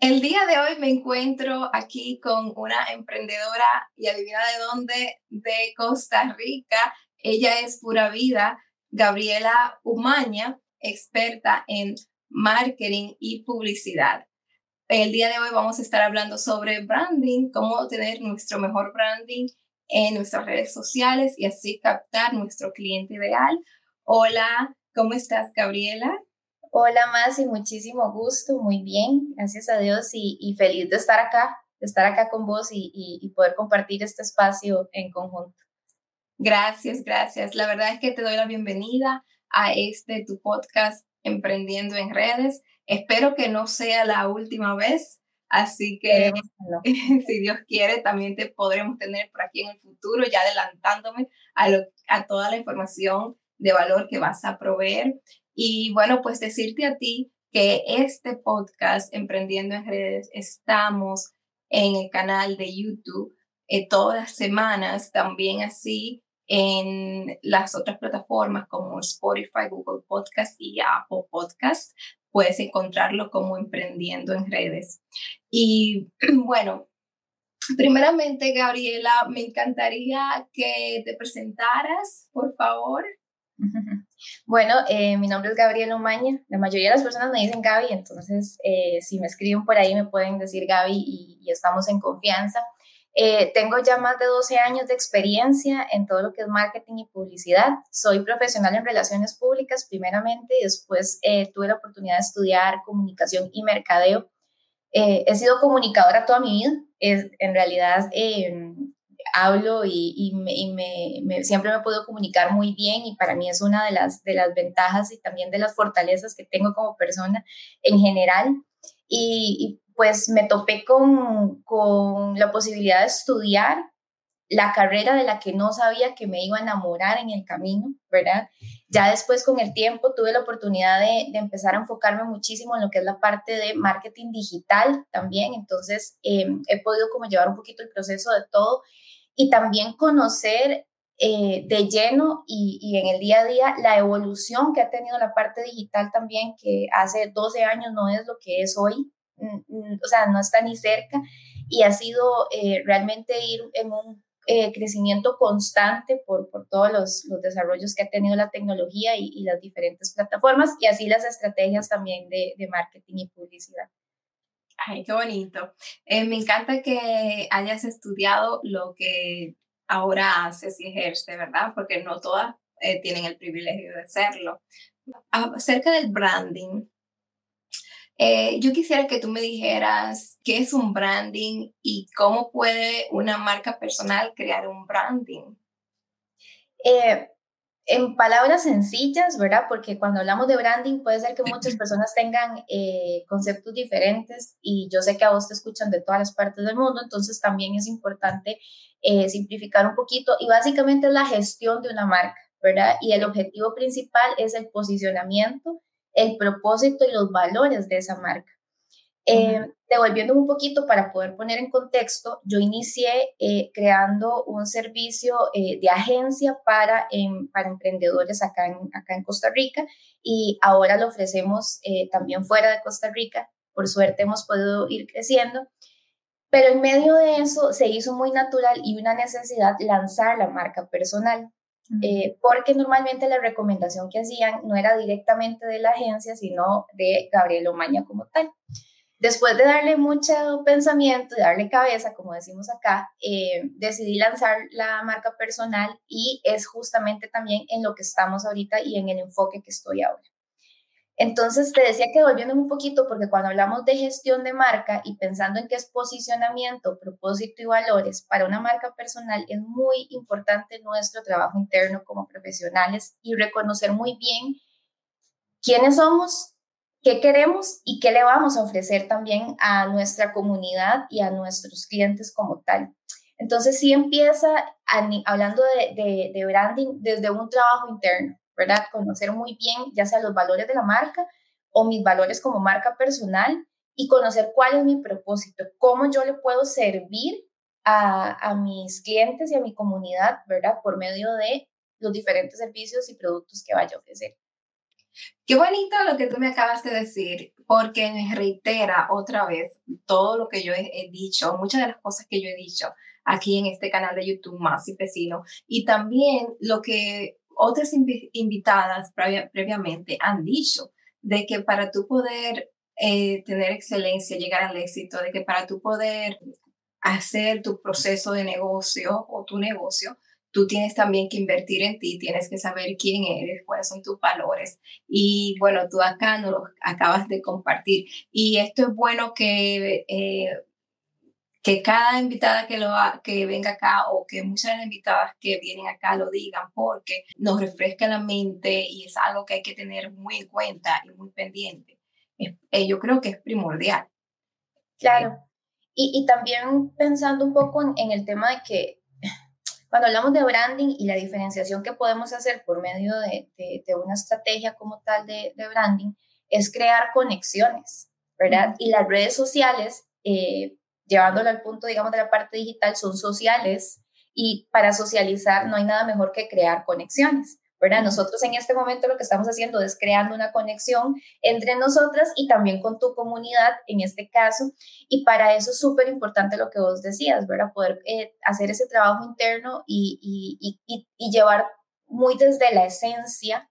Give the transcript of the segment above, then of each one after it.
El día de hoy me encuentro aquí con una emprendedora y adivina de dónde, de Costa Rica. Ella es pura vida, Gabriela Umaña, experta en marketing y publicidad. El día de hoy vamos a estar hablando sobre branding, cómo tener nuestro mejor branding en nuestras redes sociales y así captar nuestro cliente ideal. Hola, ¿cómo estás, Gabriela? Hola, Masi, muchísimo gusto, muy bien, gracias a Dios y, feliz de estar acá, de estar acá con vos y, poder compartir este espacio en conjunto. Gracias, gracias. La verdad es que te doy la bienvenida a este tu podcast Emprendiendo en Redes. Espero que no sea la última vez, así que si Dios quiere, también te podremos tener por aquí en el futuro, ya adelantándome a, a toda la información de valor que vas a proveer. Y bueno, pues decirte a ti que este podcast, Emprendiendo en Redes, estamos en el canal de YouTube eh, todas las semanas, también así en las otras plataformas como Spotify, Google Podcast y Apple Podcast. Puedes encontrarlo como Emprendiendo en Redes. Y bueno, primeramente, Gabriela, me encantaría que te presentaras, por favor. Bueno, eh, mi nombre es Gabriela Omaña. La mayoría de las personas me dicen Gaby, entonces eh, si me escriben por ahí me pueden decir Gaby y, estamos en confianza. Eh, tengo ya más de 12 años de experiencia en todo lo que es marketing y publicidad. Soy profesional en relaciones públicas primeramente y después tuve la oportunidad de estudiar comunicación y mercadeo. he sido comunicadora toda mi vida. Es, en realidad hablo y, me, siempre me puedo comunicar muy bien y para mí es una de las, de las ventajas y también de las fortalezas que tengo como persona en general. Y, pues me topé con, con la posibilidad de estudiar la carrera de la que no sabía que me iba a enamorar en el camino, ¿verdad? Ya después con el tiempo tuve la oportunidad de, empezar a enfocarme muchísimo en lo que es la parte de marketing digital también, entonces em, he podido como llevar un poquito el proceso de todo y también conocer eh, de lleno y, en el día a día la evolución que ha tenido la parte digital también, que hace 12 años no es lo que es hoy, mm, mm, o sea, no está ni cerca y ha sido eh, realmente ir en un eh, crecimiento constante por, por todos los, los, desarrollos que ha tenido la tecnología y, las diferentes plataformas y así las estrategias también de, de marketing y publicidad. Ay, qué bonito. Eh, me encanta que hayas estudiado lo que ahora haces y ejerces, ¿verdad? Porque no todas eh, tienen el privilegio de hacerlo. Acerca del branding, eh, yo quisiera que tú me dijeras qué es un branding y cómo puede una marca personal crear un branding. Eh, en palabras sencillas, ¿verdad? Porque cuando hablamos de branding puede ser que muchas personas tengan eh, conceptos diferentes y yo sé que a vos te escuchan de todas las partes del mundo, entonces también es importante eh, simplificar un poquito y básicamente es la gestión de una marca, ¿verdad? Y el objetivo principal es el posicionamiento, el propósito y los valores de esa marca. Eh, devolviendo un poquito para poder poner en contexto, yo inicié eh, creando un servicio eh, de agencia para, em, para emprendedores acá en, acá en Costa Rica y ahora lo ofrecemos también fuera de Costa Rica. Por suerte hemos podido ir creciendo. Pero en medio de eso se hizo muy natural y una necesidad lanzar la marca personal. porque normalmente la recomendación que hacían no era directamente de la agencia, sino de Gabriel Omaña como tal. Después de darle mucho pensamiento y darle cabeza, como decimos acá, eh, decidí lanzar la marca personal y es justamente también en lo que estamos ahorita y en el enfoque que estoy ahora. Entonces, te decía que volviendo un poquito, porque cuando hablamos de gestión de marca y pensando en qué es posicionamiento, propósito y valores para una marca personal, es muy importante nuestro trabajo interno como profesionales y reconocer muy bien quiénes somos, qué queremos y qué le vamos a ofrecer también a nuestra comunidad y a nuestros clientes como tal. Entonces sí empieza hablando de, de, branding desde un trabajo interno, ¿verdad? Conocer muy bien ya sea los valores de la marca o mis valores como marca personal y conocer cuál es mi propósito, cómo yo le puedo servir a, a mis clientes y a mi comunidad, ¿verdad? Por medio de los diferentes servicios y productos que vaya a ofrecer. Qué bonito lo que tú me acabas de decir, porque me reitera otra vez todo lo que yo he, dicho, muchas de las cosas que yo he dicho aquí en este canal de YouTube Más y Vecino, y también lo que otras invitadas previamente han dicho, de que para tú poder eh, tener excelencia, llegar al éxito, de que para tú poder hacer tu proceso de negocio o tu negocio, tú tienes también que invertir en ti, tienes que saber quién eres, cuáles son tus valores. Y bueno, tú acá nos lo acabas de compartir. Y esto es bueno que, eh, que cada invitada que, lo, que venga acá o que muchas de las invitadas que vienen acá lo digan porque nos refresca la mente y es algo que hay que tener muy en cuenta y muy pendiente. Eh, yo creo que es primordial. Claro. Y, también pensando un poco en el tema de que cuando hablamos de branding y la diferenciación que podemos hacer por medio de, una estrategia como tal de, branding, es crear conexiones, ¿verdad? Y las redes sociales, eh, llevándolo al punto, digamos, de la parte digital, son sociales y para socializar no hay nada mejor que crear conexiones. ¿Verdad? Nosotros en este momento lo que estamos haciendo es creando una conexión entre nosotras y también con tu comunidad en este caso. Y para eso es súper importante lo que vos decías, ¿verdad? Poder eh, hacer ese trabajo interno y, y, y, y, llevar muy desde la esencia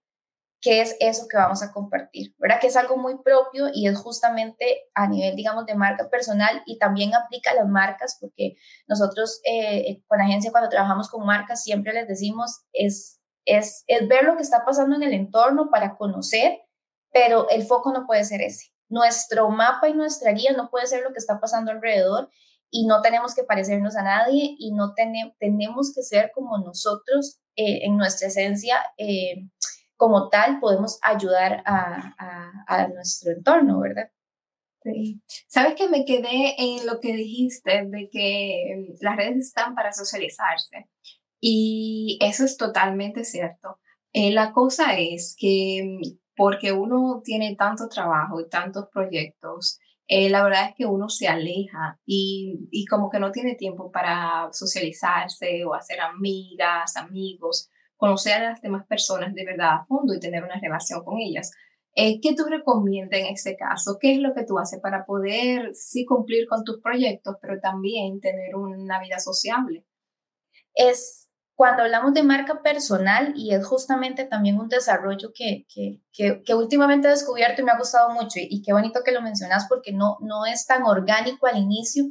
qué es eso que vamos a compartir, ¿verdad? Que es algo muy propio y es justamente a nivel, digamos, de marca personal y también aplica a las marcas porque nosotros eh, con agencia cuando trabajamos con marcas siempre les decimos es es, ver lo que está pasando en el entorno para conocer, pero el foco no puede ser ese. Nuestro mapa y nuestra guía no puede ser lo que está pasando alrededor y no tenemos que parecernos a nadie y no tenemos que ser como nosotros eh, en nuestra esencia. Eh, como tal, podemos ayudar a, a, nuestro entorno, ¿verdad? Sí. Sabes que me quedé en lo que dijiste de que las redes están para socializarse. Y eso es totalmente cierto. Eh, la cosa es que mm, porque uno tiene tanto trabajo y tantos proyectos, eh, la verdad es que uno se aleja y, y, como que no tiene tiempo para socializarse o hacer amigas, amigos, conocer a las demás personas de verdad a fondo y tener una relación con ellas. Eh, ¿Qué tú recomiendas en este caso? ¿Qué es lo que tú haces para poder sí cumplir con tus proyectos, pero también tener una vida sociable? Es cuando hablamos de marca personal, y es justamente también un desarrollo que, que, que, últimamente he descubierto y me ha gustado mucho, y, qué bonito que lo mencionas porque no, no es tan orgánico al inicio,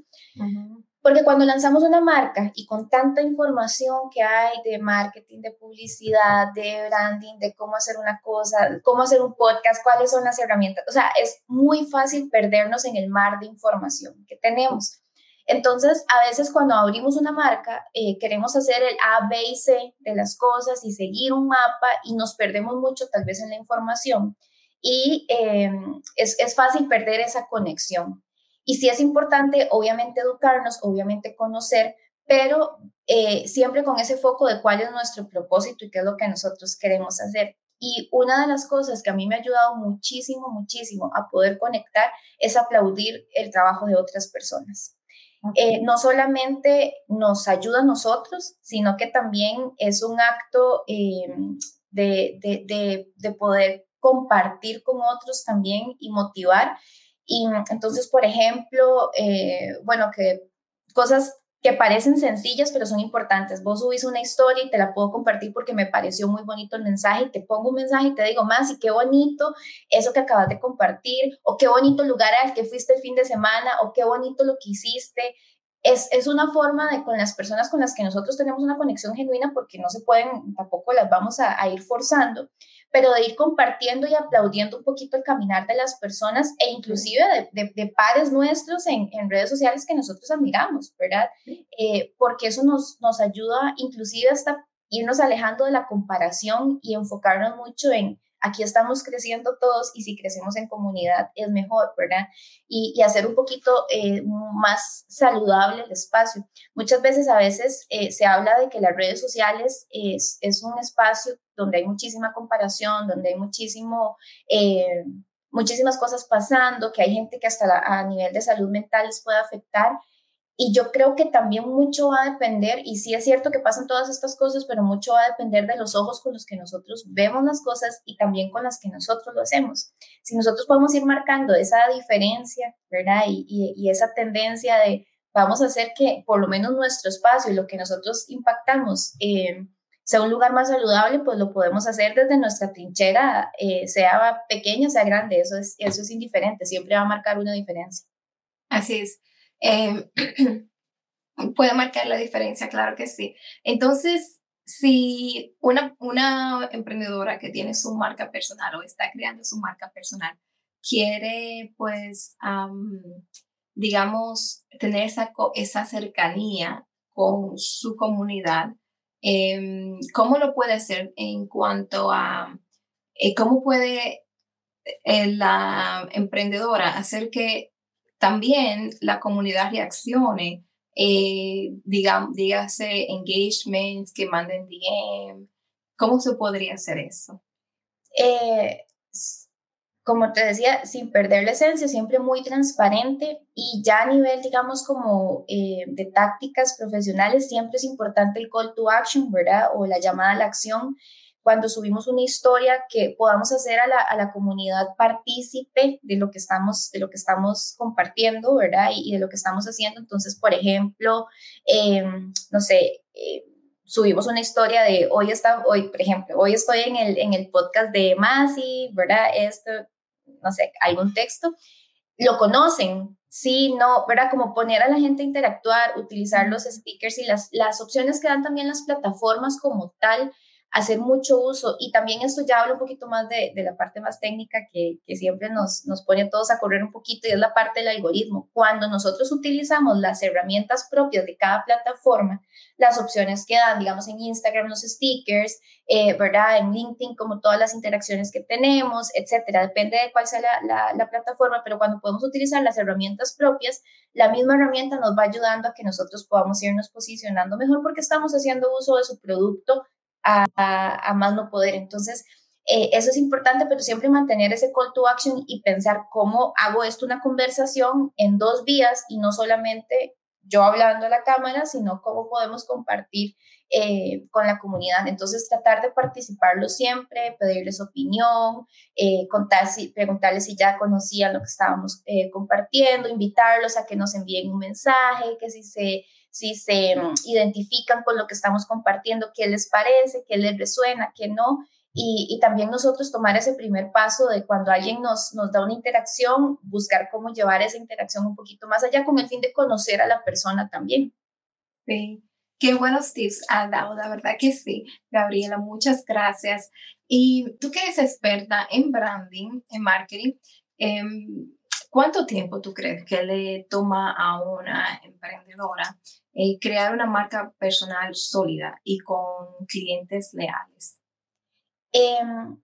porque cuando lanzamos una marca y con tanta información que hay de marketing, de publicidad, de branding, de cómo hacer una cosa, cómo hacer un podcast, cuáles son las herramientas, o sea, es muy fácil perdernos en el mar de información que tenemos. Entonces, a veces cuando abrimos una marca, eh, queremos hacer el A, B y C de las cosas y seguir un mapa y nos perdemos mucho tal vez en la información y em, es, fácil perder esa conexión. Y sí es importante, obviamente, educarnos, obviamente conocer, pero eh, siempre con ese foco de cuál es nuestro propósito y qué es lo que nosotros queremos hacer. Y una de las cosas que a mí me ha ayudado muchísimo, muchísimo a poder conectar es aplaudir el trabajo de otras personas. Eh, no solamente nos ayuda a nosotros, sino que también es un acto eh, de, poder compartir con otros también y motivar. Y entonces, por ejemplo, eh, bueno, que cosas que parecen sencillas, pero son importantes. Vos subís una historia y te la puedo compartir porque me pareció muy bonito el mensaje y te pongo un mensaje y te digo, más y qué bonito eso que acabas de compartir, o qué bonito lugar al que fuiste el fin de semana, o qué bonito lo que hiciste. Es, es una forma de con las personas con las que nosotros tenemos una conexión genuina porque no se pueden, tampoco las vamos a, a ir forzando pero de ir compartiendo y aplaudiendo un poquito el caminar de las personas e inclusive de, de, pares nuestros en, en, redes sociales que nosotros admiramos, ¿verdad? Eh, porque eso nos, nos ayuda inclusive hasta irnos alejando de la comparación y enfocarnos mucho en aquí estamos creciendo todos y si crecemos en comunidad es mejor, ¿verdad? Y, hacer un poquito eh, más saludable el espacio. Muchas veces, a veces eh, se habla de que las redes sociales es, es, un espacio donde hay muchísima comparación, donde hay muchísimo... Eh, muchísimas cosas pasando, que hay gente que hasta a nivel de salud mental les puede afectar. Y yo creo que también mucho va a depender, y sí es cierto que pasan todas estas cosas, pero mucho va a depender de los ojos con los que nosotros vemos las cosas y también con las que nosotros lo hacemos. Si nosotros podemos ir marcando esa diferencia, ¿verdad? Y, y, esa tendencia de vamos a hacer que por lo menos nuestro espacio y lo que nosotros impactamos eh, sea un lugar más saludable, pues lo podemos hacer desde nuestra trinchera, eh, sea pequeño, sea grande, eso es, eso es indiferente, siempre va a marcar una diferencia. Así es. Eh, puede marcar la diferencia, claro que sí. Entonces, si una, una emprendedora que tiene su marca personal o está creando su marca personal quiere, pues, digamos, tener esa, esa cercanía con su comunidad, em, ¿cómo lo puede hacer en cuanto a eh, cómo puede eh, la emprendedora hacer que también la comunidad reaccione, eh, digamos, dígase engagements, que manden DM. ¿Cómo se podría hacer eso? Eh, como te decía, sin perder la esencia, siempre muy transparente y ya a nivel, digamos, como eh, de tácticas profesionales, siempre es importante el call to action, ¿verdad? O la llamada a la acción cuando subimos una historia que podamos hacer a la, a la comunidad partícipe de lo que estamos, de lo que estamos compartiendo, ¿verdad? Y, de lo que estamos haciendo. Entonces, por ejemplo, em, no sé, eh, subimos una historia de hoy está, hoy, por ejemplo, hoy estoy en el, en el podcast de Masi, ¿verdad? Esto, no sé, algún texto. Lo conocen, sí, no, ¿verdad? Como poner a la gente a interactuar, utilizar los stickers y las, las opciones que dan también las plataformas como tal hacer mucho uso y también esto ya habla un poquito más de, de la parte más técnica que, que, siempre nos, nos pone a todos a correr un poquito y es la parte del algoritmo. Cuando nosotros utilizamos las herramientas propias de cada plataforma, las opciones que dan, digamos en Instagram los stickers, eh, ¿verdad? En LinkedIn como todas las interacciones que tenemos, etcétera, depende de cuál sea la, la, la plataforma, pero cuando podemos utilizar las herramientas propias, la misma herramienta nos va ayudando a que nosotros podamos irnos posicionando mejor porque estamos haciendo uso de su producto a, más no poder. Entonces, eh, eso es importante, pero siempre mantener ese call to action y pensar cómo hago esto una conversación en dos vías y no solamente yo hablando a la cámara, sino cómo podemos compartir eh, con la comunidad. Entonces, tratar de participarlo siempre, pedirles opinión, eh, preguntarles si ya conocían lo que estábamos compartiendo, invitarlos a que nos envíen un mensaje, que si se si se mm, identifican con lo que estamos compartiendo, qué les parece, qué les resuena, qué no. Y, también nosotros tomar ese primer paso de cuando alguien nos, nos da una interacción, buscar cómo llevar esa interacción un poquito más allá con el fin de conocer a la persona también. Sí, qué buenos tips ha dado, la verdad que sí, Gabriela, muchas gracias. Y tú que eres experta en branding, en marketing, eh, ¿Cuánto tiempo tú crees que le toma a una emprendedora eh, crear una marca personal sólida y con clientes leales? Em,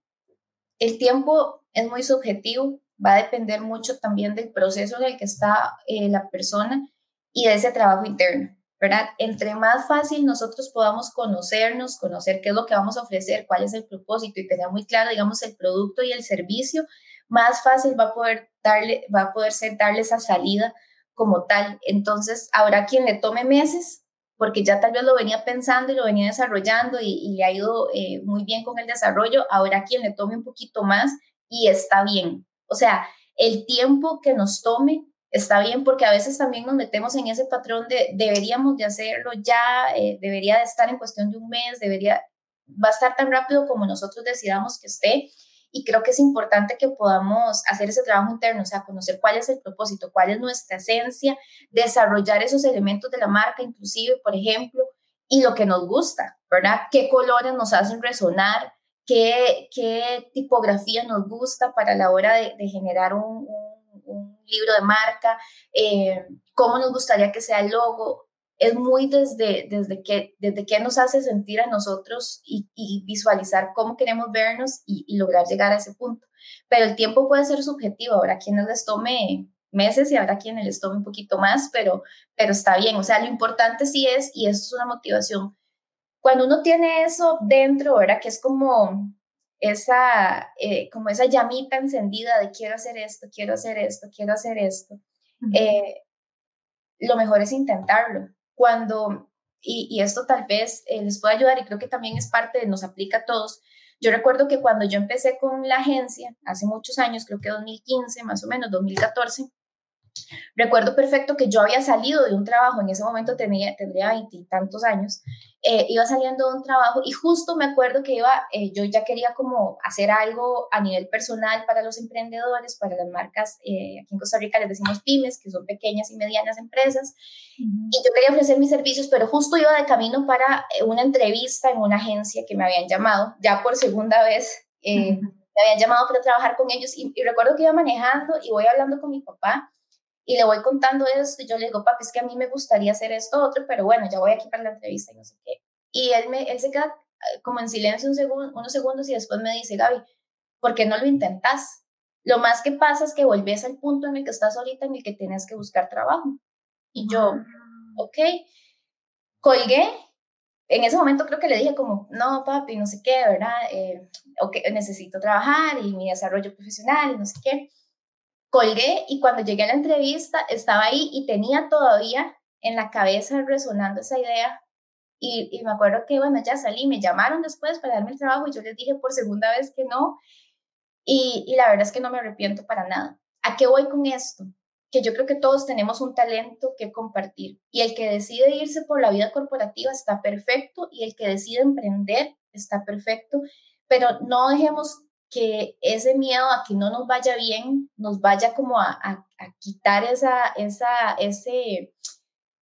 el tiempo es muy subjetivo, va a depender mucho también del proceso en el que está eh, la persona y de ese trabajo interno, ¿verdad? Entre más fácil nosotros podamos conocernos, conocer qué es lo que vamos a ofrecer, cuál es el propósito y tener muy claro, digamos, el producto y el servicio, más fácil va a poder darle, va a poder ser darle esa salida como tal. Entonces, habrá quien le tome meses, porque ya tal vez lo venía pensando y lo venía desarrollando y, le ha ido eh, muy bien con el desarrollo, habrá quien le tome un poquito más y está bien. O sea, el tiempo que nos tome está bien porque a veces también nos metemos en ese patrón de deberíamos de hacerlo ya, eh, debería de estar en cuestión de un mes, debería, va a estar tan rápido como nosotros decidamos que esté y creo que es importante que podamos hacer ese trabajo interno, o sea, conocer cuál es el propósito, cuál es nuestra esencia, desarrollar esos elementos de la marca, inclusive, por ejemplo, y lo que nos gusta, ¿verdad? ¿Qué colores nos hacen resonar? ¿Qué, qué tipografía nos gusta para la hora de, generar un, un, libro de marca? Eh, ¿Cómo nos gustaría que sea el logo? Es muy desde, desde, que, desde qué nos hace sentir a nosotros y, visualizar cómo queremos vernos y, lograr llegar a ese punto. Pero el tiempo puede ser subjetivo, habrá quienes les tome meses y habrá quienes les tome un poquito más, pero, pero está bien. O sea, lo importante sí es, y eso es una motivación, cuando uno tiene eso dentro, ¿verdad? Que es como esa, eh, como esa llamita encendida de quiero hacer esto, quiero hacer esto, quiero hacer esto. lo mejor es intentarlo. Cuando, y, esto tal vez eh, les puede ayudar y creo que también es parte de, nos aplica a todos. Yo recuerdo que cuando yo empecé con la agencia, hace muchos años, creo que 2015, más o menos, 2014, Recuerdo perfecto que yo había salido de un trabajo, en ese momento tenía, tendría veintitantos años, eh, iba saliendo de un trabajo y justo me acuerdo que iba, eh, yo ya quería como hacer algo a nivel personal para los emprendedores, para las marcas, eh, aquí en Costa Rica les decimos pymes, que son pequeñas y medianas empresas, y yo quería ofrecer mis servicios, pero justo iba de camino para una entrevista en una agencia que me habían llamado, ya por segunda vez. me habían llamado para trabajar con ellos y, y recuerdo que iba manejando y voy hablando con mi papá y le voy contando esto y yo le digo, papi, es que a mí me gustaría hacer esto, otro, pero bueno, ya voy aquí para la entrevista y no sé qué. Y él, me, él se queda eh, como en silencio un segundo, unos segundos y después me dice, Gaby, ¿por qué no lo intentas? Lo más que pasa es que volvés al punto en el que estás ahorita en el que tienes que buscar trabajo. Y yo, ok, colgué. En ese momento creo que le dije como, no, papi, no sé qué, ¿verdad? Eh, ok, necesito trabajar y mi desarrollo profesional y no sé qué colgué y cuando llegué a la entrevista estaba ahí y tenía todavía en la cabeza resonando esa idea y, me acuerdo que, bueno, ya salí, me llamaron después para darme el trabajo y yo les dije por segunda vez que no y, y la verdad es que no me arrepiento para nada. ¿A qué voy con esto? Que yo creo que todos tenemos un talento que compartir y el que decide irse por la vida corporativa está perfecto y el que decide emprender está perfecto, pero no dejemos que ese miedo a que no nos vaya bien nos vaya como a, a, quitar esa, esa, ese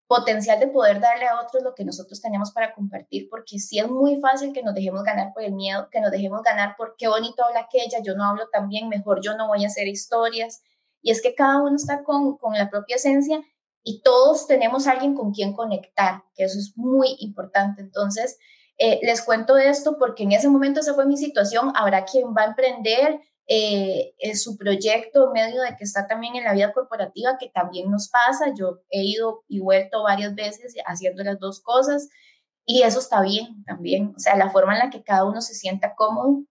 potencial de poder darle a otros lo que nosotros tenemos para compartir, porque sí es muy fácil que nos dejemos ganar por el miedo, que nos dejemos ganar por qué bonito habla aquella, yo no hablo tan bien, mejor yo no voy a hacer historias. Y es que cada uno está con, con la propia esencia y todos tenemos alguien con quien conectar, que eso es muy importante. Entonces, eh, les cuento esto porque en ese momento esa fue mi situación. Habrá quien va a emprender eh, su proyecto en medio de que está también en la vida corporativa, que también nos pasa. Yo he ido y vuelto varias veces haciendo las dos cosas y eso está bien también. O sea, la forma en la que cada uno se sienta cómodo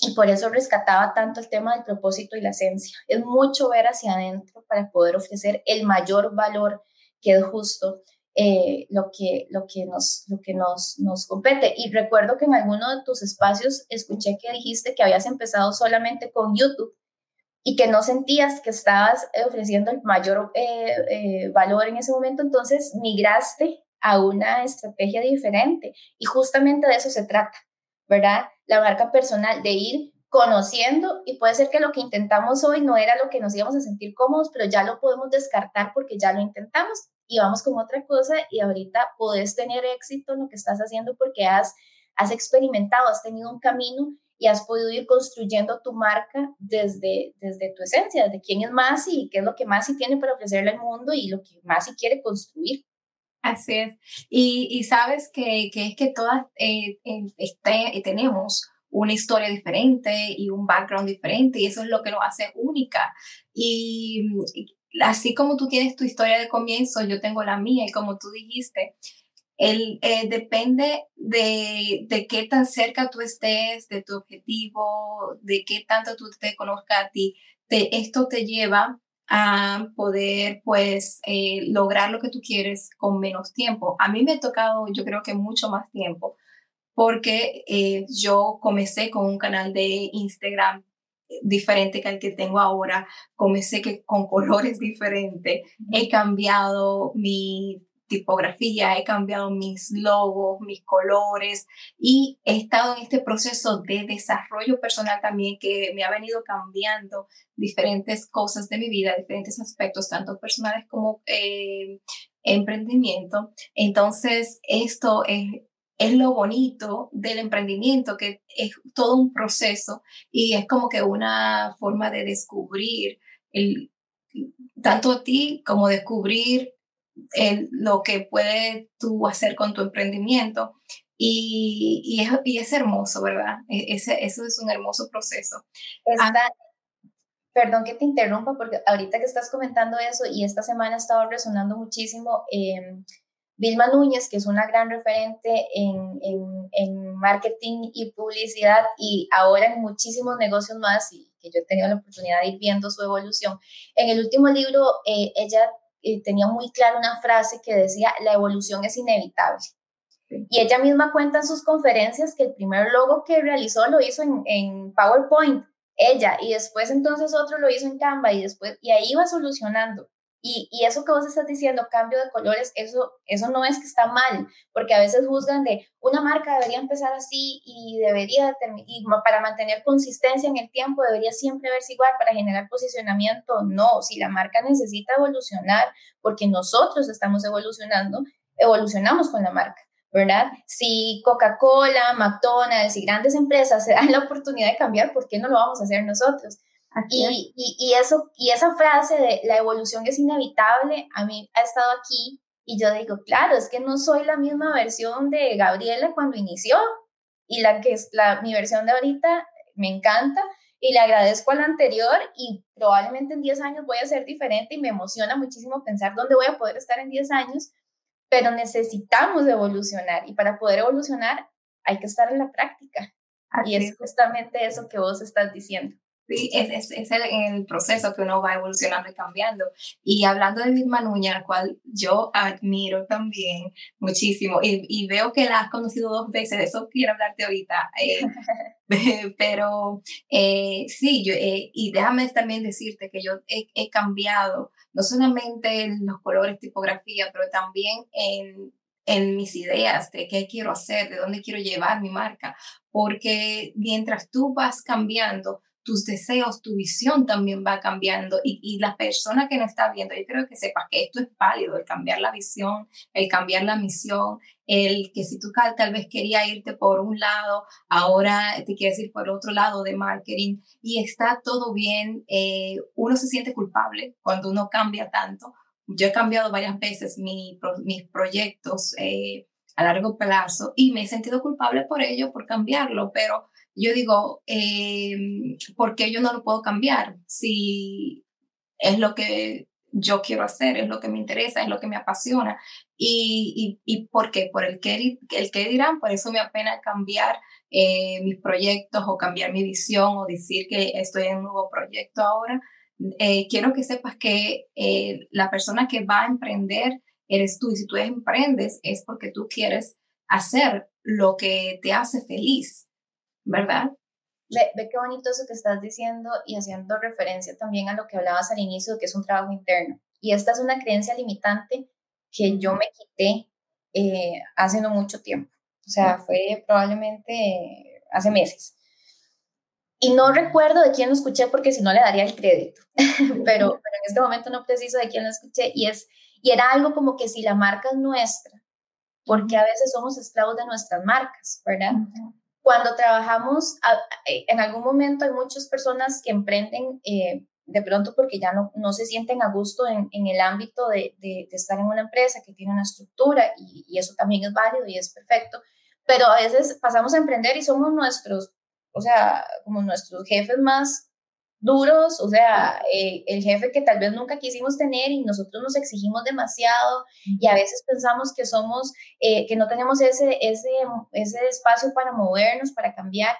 y por eso rescataba tanto el tema del propósito y la esencia. Es mucho ver hacia adentro para poder ofrecer el mayor valor que es justo eh, lo que, lo que, nos, lo que nos, nos compete. Y recuerdo que en alguno de tus espacios escuché que dijiste que habías empezado solamente con YouTube y que no sentías que estabas ofreciendo el mayor eh, eh, valor en ese momento, entonces migraste a una estrategia diferente. Y justamente de eso se trata, ¿verdad? La marca personal, de ir conociendo y puede ser que lo que intentamos hoy no era lo que nos íbamos a sentir cómodos, pero ya lo podemos descartar porque ya lo intentamos y vamos con otra cosa y ahorita puedes tener éxito en lo que estás haciendo porque has, has experimentado, has tenido un camino y has podido ir construyendo tu marca desde, desde tu esencia, desde quién es más y qué es lo que más sí tiene para ofrecerle al mundo y lo que más sí quiere construir. Así es. Y, y sabes que, que, es que todas eh, este, tenemos una historia diferente y un background diferente y eso es lo que nos hace única. Y, así como tú tienes tu historia de comienzo, yo tengo la mía y como tú dijiste, el, eh, depende de, de, qué tan cerca tú estés de tu objetivo, de qué tanto tú te conozcas a ti. esto te lleva a poder pues eh, lograr lo que tú quieres con menos tiempo. A mí me ha tocado yo creo que mucho más tiempo porque eh, yo comencé con un canal de Instagram diferente que el que tengo ahora, comencé que con colores diferentes, he cambiado mi tipografía, he cambiado mis logos, mis colores y he estado en este proceso de desarrollo personal también que me ha venido cambiando diferentes cosas de mi vida, diferentes aspectos, tanto personales como eh, emprendimiento. Entonces, esto es es lo bonito del emprendimiento, que es todo un proceso y es como que una forma de descubrir el, tanto a ti como descubrir el, lo que puedes tú hacer con tu emprendimiento. Y, y, es, y es, hermoso, ¿verdad? E, ese, eso es un hermoso proceso. Ah. perdón que te interrumpa, porque ahorita que estás comentando eso y esta semana ha estado resonando muchísimo. Eh, Vilma Núñez, que es una gran referente en, en, marketing y publicidad y ahora en muchísimos negocios más y que yo he tenido la oportunidad de ir viendo su evolución. En el último libro, eh, ella eh, tenía muy clara una frase que decía, la evolución es inevitable. Y ella misma cuenta en sus conferencias que el primer logo que realizó lo hizo en, en PowerPoint, ella, y después entonces otro lo hizo en Canva y después, y ahí iba solucionando. Y, y, eso que vos estás diciendo, cambio de colores, eso, eso no es que está mal, porque a veces juzgan de una marca debería empezar así y debería, y para mantener consistencia en el tiempo, debería siempre verse igual para generar posicionamiento. No, si la marca necesita evolucionar, porque nosotros estamos evolucionando, evolucionamos con la marca. ¿verdad? Si Coca-Cola, McDonald's y grandes empresas se dan la oportunidad de cambiar, ¿por qué no lo vamos a hacer nosotros? Y, y, eso, y esa frase de la evolución es inevitable, a mí ha estado aquí y yo digo, claro, es que no soy la misma versión de Gabriela cuando inició y la que es la, mi versión de ahorita me encanta y le agradezco a la anterior y probablemente en 10 años voy a ser diferente y me emociona muchísimo pensar dónde voy a poder estar en 10 años, pero necesitamos evolucionar y para poder evolucionar hay que estar en la práctica. y es justamente eso que vos estás diciendo. Sí, es, es, el, proceso que uno va evolucionando y cambiando. Y hablando de Vilma Nuña, la cual yo admiro también muchísimo, y, y, veo que la has conocido dos veces, de eso quiero hablarte ahorita. Eh, pero eh, sí, yo, eh, y déjame también decirte que yo he, he cambiado, no solamente en los colores, tipografía, pero también en en mis ideas de qué quiero hacer, de dónde quiero llevar mi marca, porque mientras tú vas cambiando, tus deseos, tu visión también va cambiando y, y, la persona que no está viendo, yo creo que sepa que esto es válido, el cambiar la visión, el cambiar la misión, el que si tú tal vez quería irte por un lado, ahora te quieres ir por otro lado de marketing y está todo bien, eh, uno se siente culpable cuando uno cambia tanto. Yo he cambiado varias veces mi, mis proyectos eh, a largo plazo y me he sentido culpable por ello, por cambiarlo, pero yo digo, eh, ¿por qué yo no lo puedo cambiar? Si es lo que yo quiero hacer, es lo que me interesa, es lo que me apasiona. ¿Y, y, y por qué? Por el que, el que dirán, por eso me apena cambiar eh, mis proyectos o cambiar mi visión o decir que estoy en un nuevo proyecto ahora. Eh, quiero que sepas que eh, la persona que va a emprender eres tú y si tú emprendes es porque tú quieres hacer lo que te hace feliz ¿verdad? Ve, ve, qué bonito eso que estás diciendo y haciendo referencia también a lo que hablabas al inicio, que es un trabajo interno. Y esta es una creencia limitante que yo me quité eh, hace no mucho tiempo. O sea, fue probablemente hace meses. Y no recuerdo de quién lo escuché porque si no le daría el crédito, pero, pero, en este momento no preciso de quién lo escuché. Y, es, y era algo como que si la marca es nuestra, porque a veces somos esclavos de nuestras marcas, ¿verdad? Cuando trabajamos, eh, en algún momento hay muchas personas que emprenden eh, de pronto porque ya no, no se sienten a gusto en, el ámbito de, de, estar en una empresa que tiene una estructura y, y, eso también es válido y es perfecto, pero a veces pasamos a emprender y somos nuestros, o sea, como nuestros jefes más duros, o sea, eh, el jefe que tal vez nunca quisimos tener y nosotros nos exigimos demasiado y a veces pensamos que somos, eh, que no tenemos ese, ese, ese espacio para movernos, para cambiar.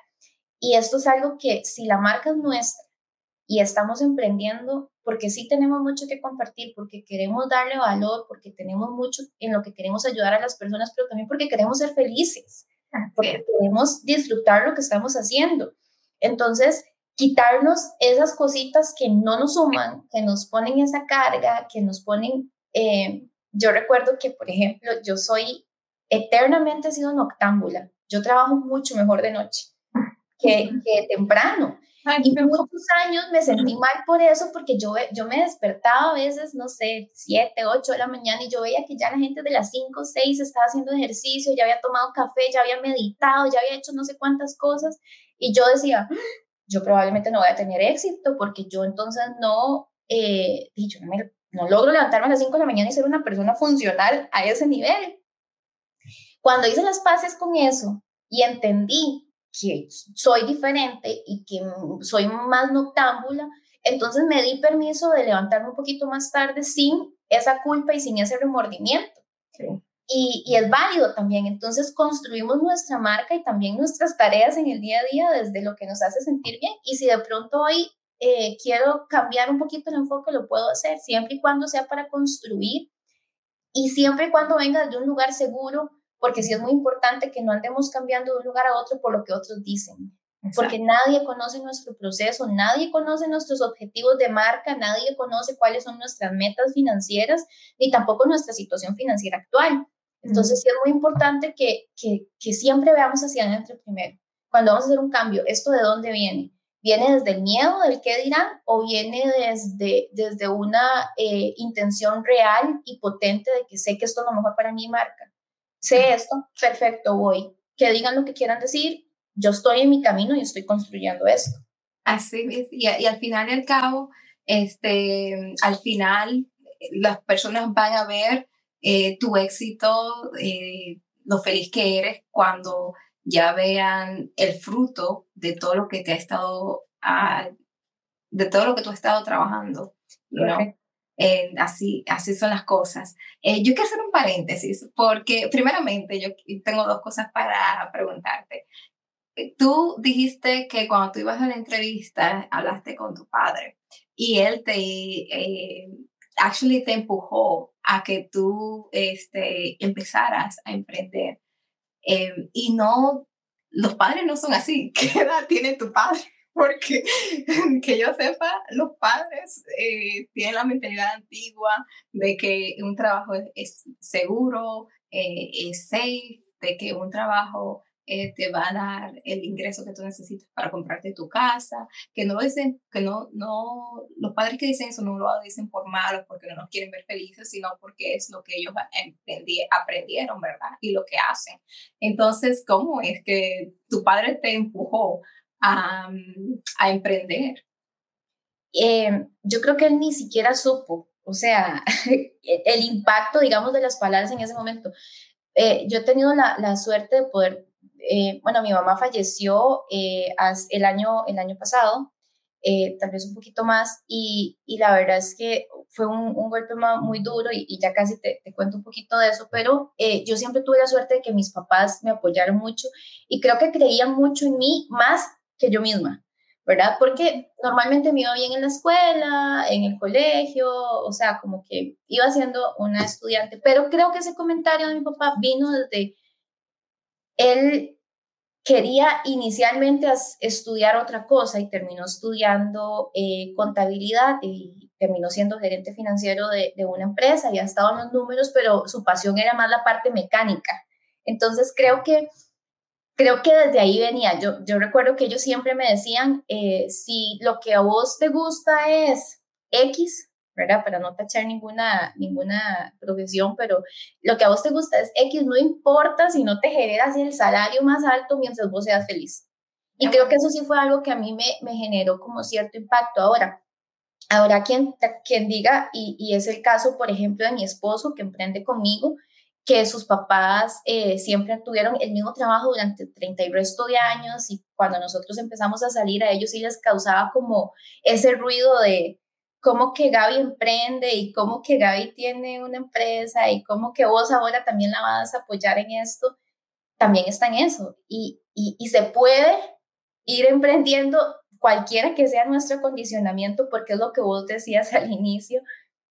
Y esto es algo que si la marca es nuestra y estamos emprendiendo, porque sí tenemos mucho que compartir, porque queremos darle valor, porque tenemos mucho en lo que queremos ayudar a las personas, pero también porque queremos ser felices, porque queremos disfrutar lo que estamos haciendo. Entonces, quitarnos esas cositas que no nos suman, que nos ponen esa carga, que nos ponen, eh, yo recuerdo que, por ejemplo, yo soy eternamente he sido noctámbula, yo trabajo mucho mejor de noche que, que temprano. y muchos años me sentí mal por eso, porque yo, yo me despertaba a veces, no sé, 7, 8 de la mañana y yo veía que ya la gente de las 5, 6 estaba haciendo ejercicio, ya había tomado café, ya había meditado, ya había hecho no sé cuántas cosas. Y yo decía, yo probablemente no voy a tener éxito porque yo entonces no, eh, no, no logro levantarme a las 5 de la mañana y ser una persona funcional a ese nivel. Cuando hice las paces con eso y entendí que soy diferente y que soy más noctámbula, entonces me di permiso de levantarme un poquito más tarde sin esa culpa y sin ese remordimiento. Sí. Y, y, es válido también. Entonces construimos nuestra marca y también nuestras tareas en el día a día desde lo que nos hace sentir bien. Y si de pronto hoy eh, quiero cambiar un poquito el enfoque, lo puedo hacer, siempre y cuando sea para construir y siempre y cuando venga de un lugar seguro, porque sí es muy importante que no andemos cambiando de un lugar a otro por lo que otros dicen. Porque nadie conoce nuestro proceso, nadie conoce nuestros objetivos de marca, nadie conoce cuáles son nuestras metas financieras, ni tampoco nuestra situación financiera actual. Entonces, sí es muy importante que, que, que siempre veamos hacia adentro primero. Cuando vamos a hacer un cambio, ¿esto de dónde viene? ¿Viene desde el miedo del qué dirán o viene desde, desde una eh, intención real y potente de que sé que esto es lo mejor para mi marca? Sé esto, perfecto, voy. Que digan lo que quieran decir, yo estoy en mi camino y estoy construyendo esto. Así es, y, y al final y al cabo, este, al final las personas van a ver eh, tu éxito, eh, lo feliz que eres cuando ya vean el fruto de todo lo que te ha estado, ah, de todo lo que tú has estado trabajando. ¿no? Eh, así, así son las cosas. yo quiero hacer un paréntesis porque primeramente yo tengo dos cosas para preguntarte. Tú dijiste que cuando tú ibas a la entrevista hablaste con tu padre y él te, eh, actually te empujó a que tú este, empezaras a emprender. Em, y no, los padres no son así. ¿Qué edad tiene tu padre? Porque que yo sepa, los padres eh, tienen la mentalidad antigua de que un trabajo es, seguro, eh, es safe, de que un trabajo eh, te va a dar el ingreso que tú necesitas para comprarte tu casa, que no lo dicen, que no, no, los padres que dicen eso no lo dicen por malos, porque no nos quieren ver felices, sino porque es lo que ellos aprendieron, ¿verdad? Y lo que hacen. Entonces, ¿cómo es que tu padre te empujó a, a emprender? Eh, yo creo que él ni siquiera supo, o sea, el impacto, digamos, de las palabras en ese momento. Eh, yo he tenido la, la, suerte de poder eh, bueno, mi mamá falleció eh, el, año, el año pasado, eh, tal vez un poquito más, y, y, la verdad es que fue un, un golpe muy duro y, ya casi te, te, cuento un poquito de eso, pero yo siempre tuve la suerte de que mis papás me apoyaron mucho y creo que creían mucho en mí más que yo misma. ¿verdad? Porque normalmente me iba bien en la escuela, en el colegio, o sea, como que iba siendo una estudiante, pero creo que ese comentario de mi papá vino desde él quería inicialmente estudiar otra cosa y terminó estudiando eh, contabilidad y terminó siendo gerente financiero de, una empresa y ha estado en los números, pero su pasión era más la parte mecánica. Entonces creo que, creo que desde ahí venía. Yo, yo recuerdo que ellos siempre me decían, eh, si lo que a vos te gusta es X, ¿verdad? Para no tachar ninguna, ninguna profesión, pero lo que a vos te gusta es X, no importa si no te generas el salario más alto mientras vos seas feliz. Y creo que eso sí fue algo que a mí me, me generó como cierto impacto. Ahora, ahora quien, quien diga, y, y, es el caso, por ejemplo, de mi esposo que emprende conmigo, que sus papás eh, siempre tuvieron el mismo trabajo durante 30 y resto de años y cuando nosotros empezamos a salir a ellos sí les causaba como ese ruido de, cómo que Gaby emprende y cómo que Gaby tiene una empresa y cómo que vos ahora también la vas a apoyar en esto, también está en eso. Y, y, se puede ir emprendiendo cualquiera que sea nuestro condicionamiento, porque es lo que vos decías al inicio,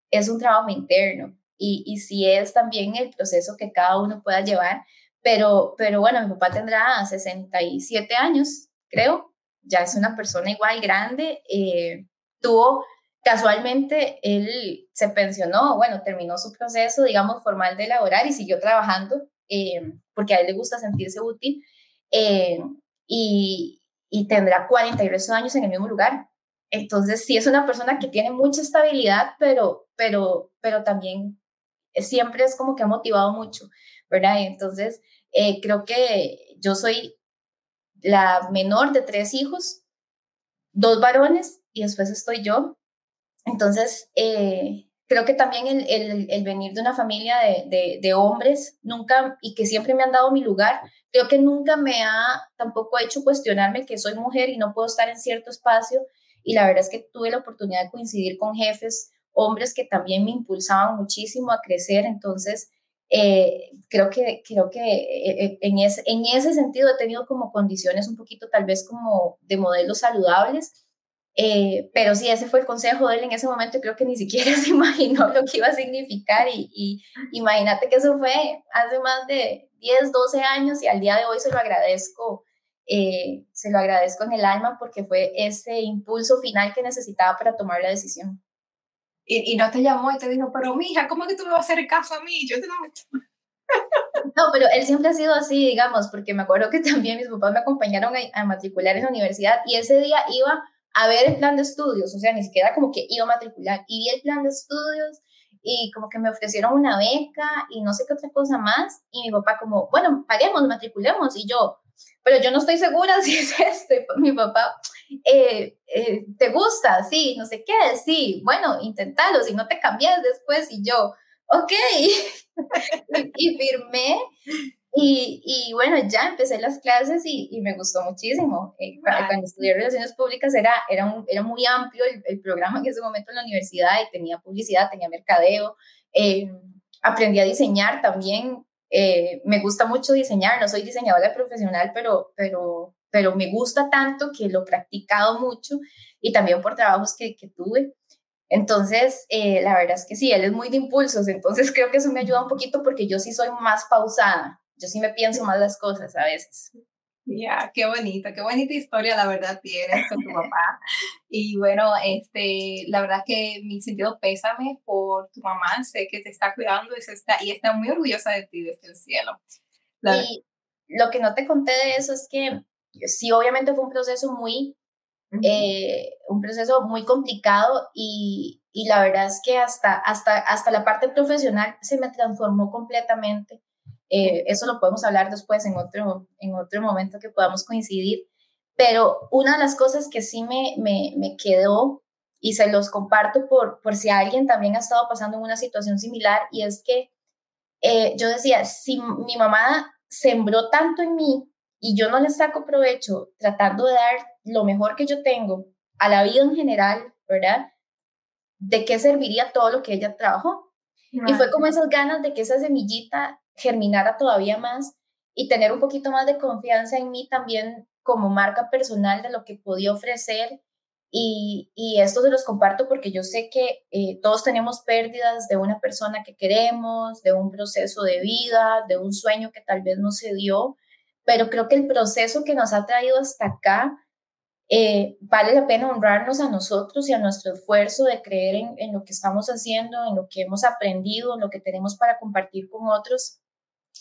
es un trabajo interno. Y, y sí es también el proceso que cada uno pueda llevar. Pero, pero bueno, mi papá tendrá 67 años, creo. Ya es una persona igual grande. Eh, tuvo Casualmente, él se pensionó, bueno, terminó su proceso, digamos, formal de laborar y siguió trabajando eh, porque a él le gusta sentirse útil eh, y, y, tendrá 42 años en el mismo lugar. Entonces, sí es una persona que tiene mucha estabilidad, pero, pero, pero también siempre es como que ha motivado mucho, ¿verdad? entonces, eh, creo que yo soy la menor de tres hijos, dos varones y después estoy yo. Entonces, eh, creo que también el, el, venir de una familia de, de, hombres, nunca, y que siempre me han dado mi lugar, creo que nunca me ha tampoco hecho cuestionarme que soy mujer y no puedo estar en cierto espacio. Y la verdad es que tuve la oportunidad de coincidir con jefes, hombres que también me impulsaban muchísimo a crecer. Entonces, eh, creo que, creo que eh, en, ese, en ese sentido he tenido como condiciones un poquito tal vez como de modelos saludables Eh, pero sí, ese fue el consejo de él en ese momento. Creo que ni siquiera se imaginó lo que iba a significar. Y, y imagínate que eso fue hace más de 10, 12 años y al día de hoy se lo agradezco. Eh, se lo agradezco en el alma porque fue ese impulso final que necesitaba para tomar la decisión. Y, y no te llamó y te dijo, pero mija, ¿cómo que tú me vas a hacer caso a mí? Yo te no No, pero él siempre ha sido así, digamos, porque me acuerdo que también mis papás me acompañaron a, a matricular en la universidad y ese día iba a ver el plan de estudios, o sea, ni siquiera como que iba a matricular, y vi el plan de estudios y como que me ofrecieron una beca y no sé qué otra cosa más, y mi papá como, bueno, paguemos, matriculemos, y yo, pero yo no estoy segura si es este, mi papá, eh, eh, ¿te gusta? Sí, no sé qué, sí, bueno, inténtalo, si no te cambias después, y yo, ok, y firmé y, y, bueno, ya empecé las clases y, y me gustó muchísimo. Eh, cuando estudié Relaciones Públicas era, era, un, era muy amplio el, el, programa en ese momento en la universidad y tenía publicidad, tenía mercadeo. Eh, aprendí a diseñar también. Eh, me gusta mucho diseñar, no soy diseñadora profesional, pero, pero, pero me gusta tanto que lo he practicado mucho y también por trabajos que, que tuve. Entonces, eh, la verdad es que sí, él es muy de impulsos, entonces creo que eso me ayuda un poquito porque yo sí soy más pausada yo sí me pienso más las cosas a veces. Ya, qué bonita, qué bonita historia la verdad tienes con tu papá. Y bueno, este, la verdad que mi sentido pésame por tu mamá, sé que te está cuidando y, está, y está muy orgullosa de ti desde el cielo. y lo que no te conté de eso es que sí, obviamente fue un proceso muy, eh, un proceso muy complicado y, y, la verdad es que hasta, hasta, hasta la parte profesional se me transformó completamente eh, eso lo podemos hablar después en otro, en otro momento que podamos coincidir. Pero una de las cosas que sí me, me, me quedó y se los comparto por, por si alguien también ha estado pasando en una situación similar y es que eh, yo decía, si mi mamá sembró tanto en mí y yo no le saco provecho tratando de dar lo mejor que yo tengo a la vida en general, ¿verdad? ¿De qué serviría todo lo que ella trabajó? Y fue como esas ganas de que esa semillita germinara todavía más y tener un poquito más de confianza en mí también como marca personal de lo que podía ofrecer. Y, y esto se los comparto porque yo sé que eh, todos tenemos pérdidas de una persona que queremos, de un proceso de vida, de un sueño que tal vez no se dio, pero creo que el proceso que nos ha traído hasta acá eh, vale la pena honrarnos a nosotros y a nuestro esfuerzo de creer en, en, lo que estamos haciendo, en lo que hemos aprendido, en lo que tenemos para compartir con otros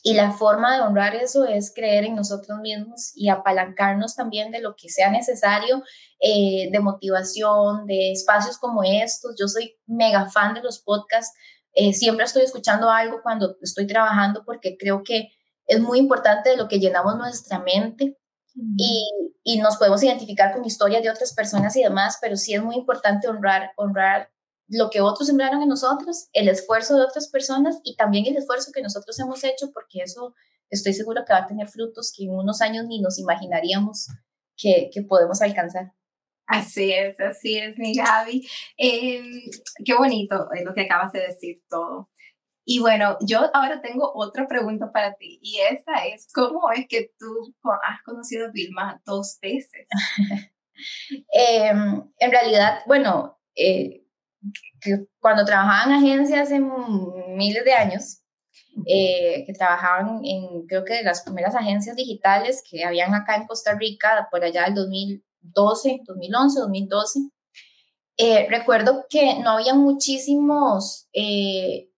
y la forma de honrar eso es creer en nosotros mismos y apalancarnos también de lo que sea necesario, eh, de motivación, de espacios como estos. Yo soy mega fan de los podcasts. Eh, siempre estoy escuchando algo cuando estoy trabajando porque creo que es muy importante de lo que llenamos nuestra mente y, y, nos podemos identificar con historias de otras personas y demás, pero sí es muy importante honrar, honrar lo que otros sembraron en nosotros, el esfuerzo de otras personas y también el esfuerzo que nosotros hemos hecho, porque eso estoy seguro que va a tener frutos que en unos años ni nos imaginaríamos que, que podemos alcanzar. Así es, así es, mi Gaby. Eh, qué bonito lo que acabas de decir todo. Y bueno, yo ahora tengo otra pregunta para ti y esta es, ¿cómo es que tú has conocido a Vilma dos veces? eh, en realidad, bueno, eh, que cuando trabajaba en agencias hace miles de años, eh, que trabajaban en, creo que de las primeras agencias digitales que habían acá en Costa Rica, por allá del 2012, 2011, 2012. Eh, recuerdo que no había muchísimos eh,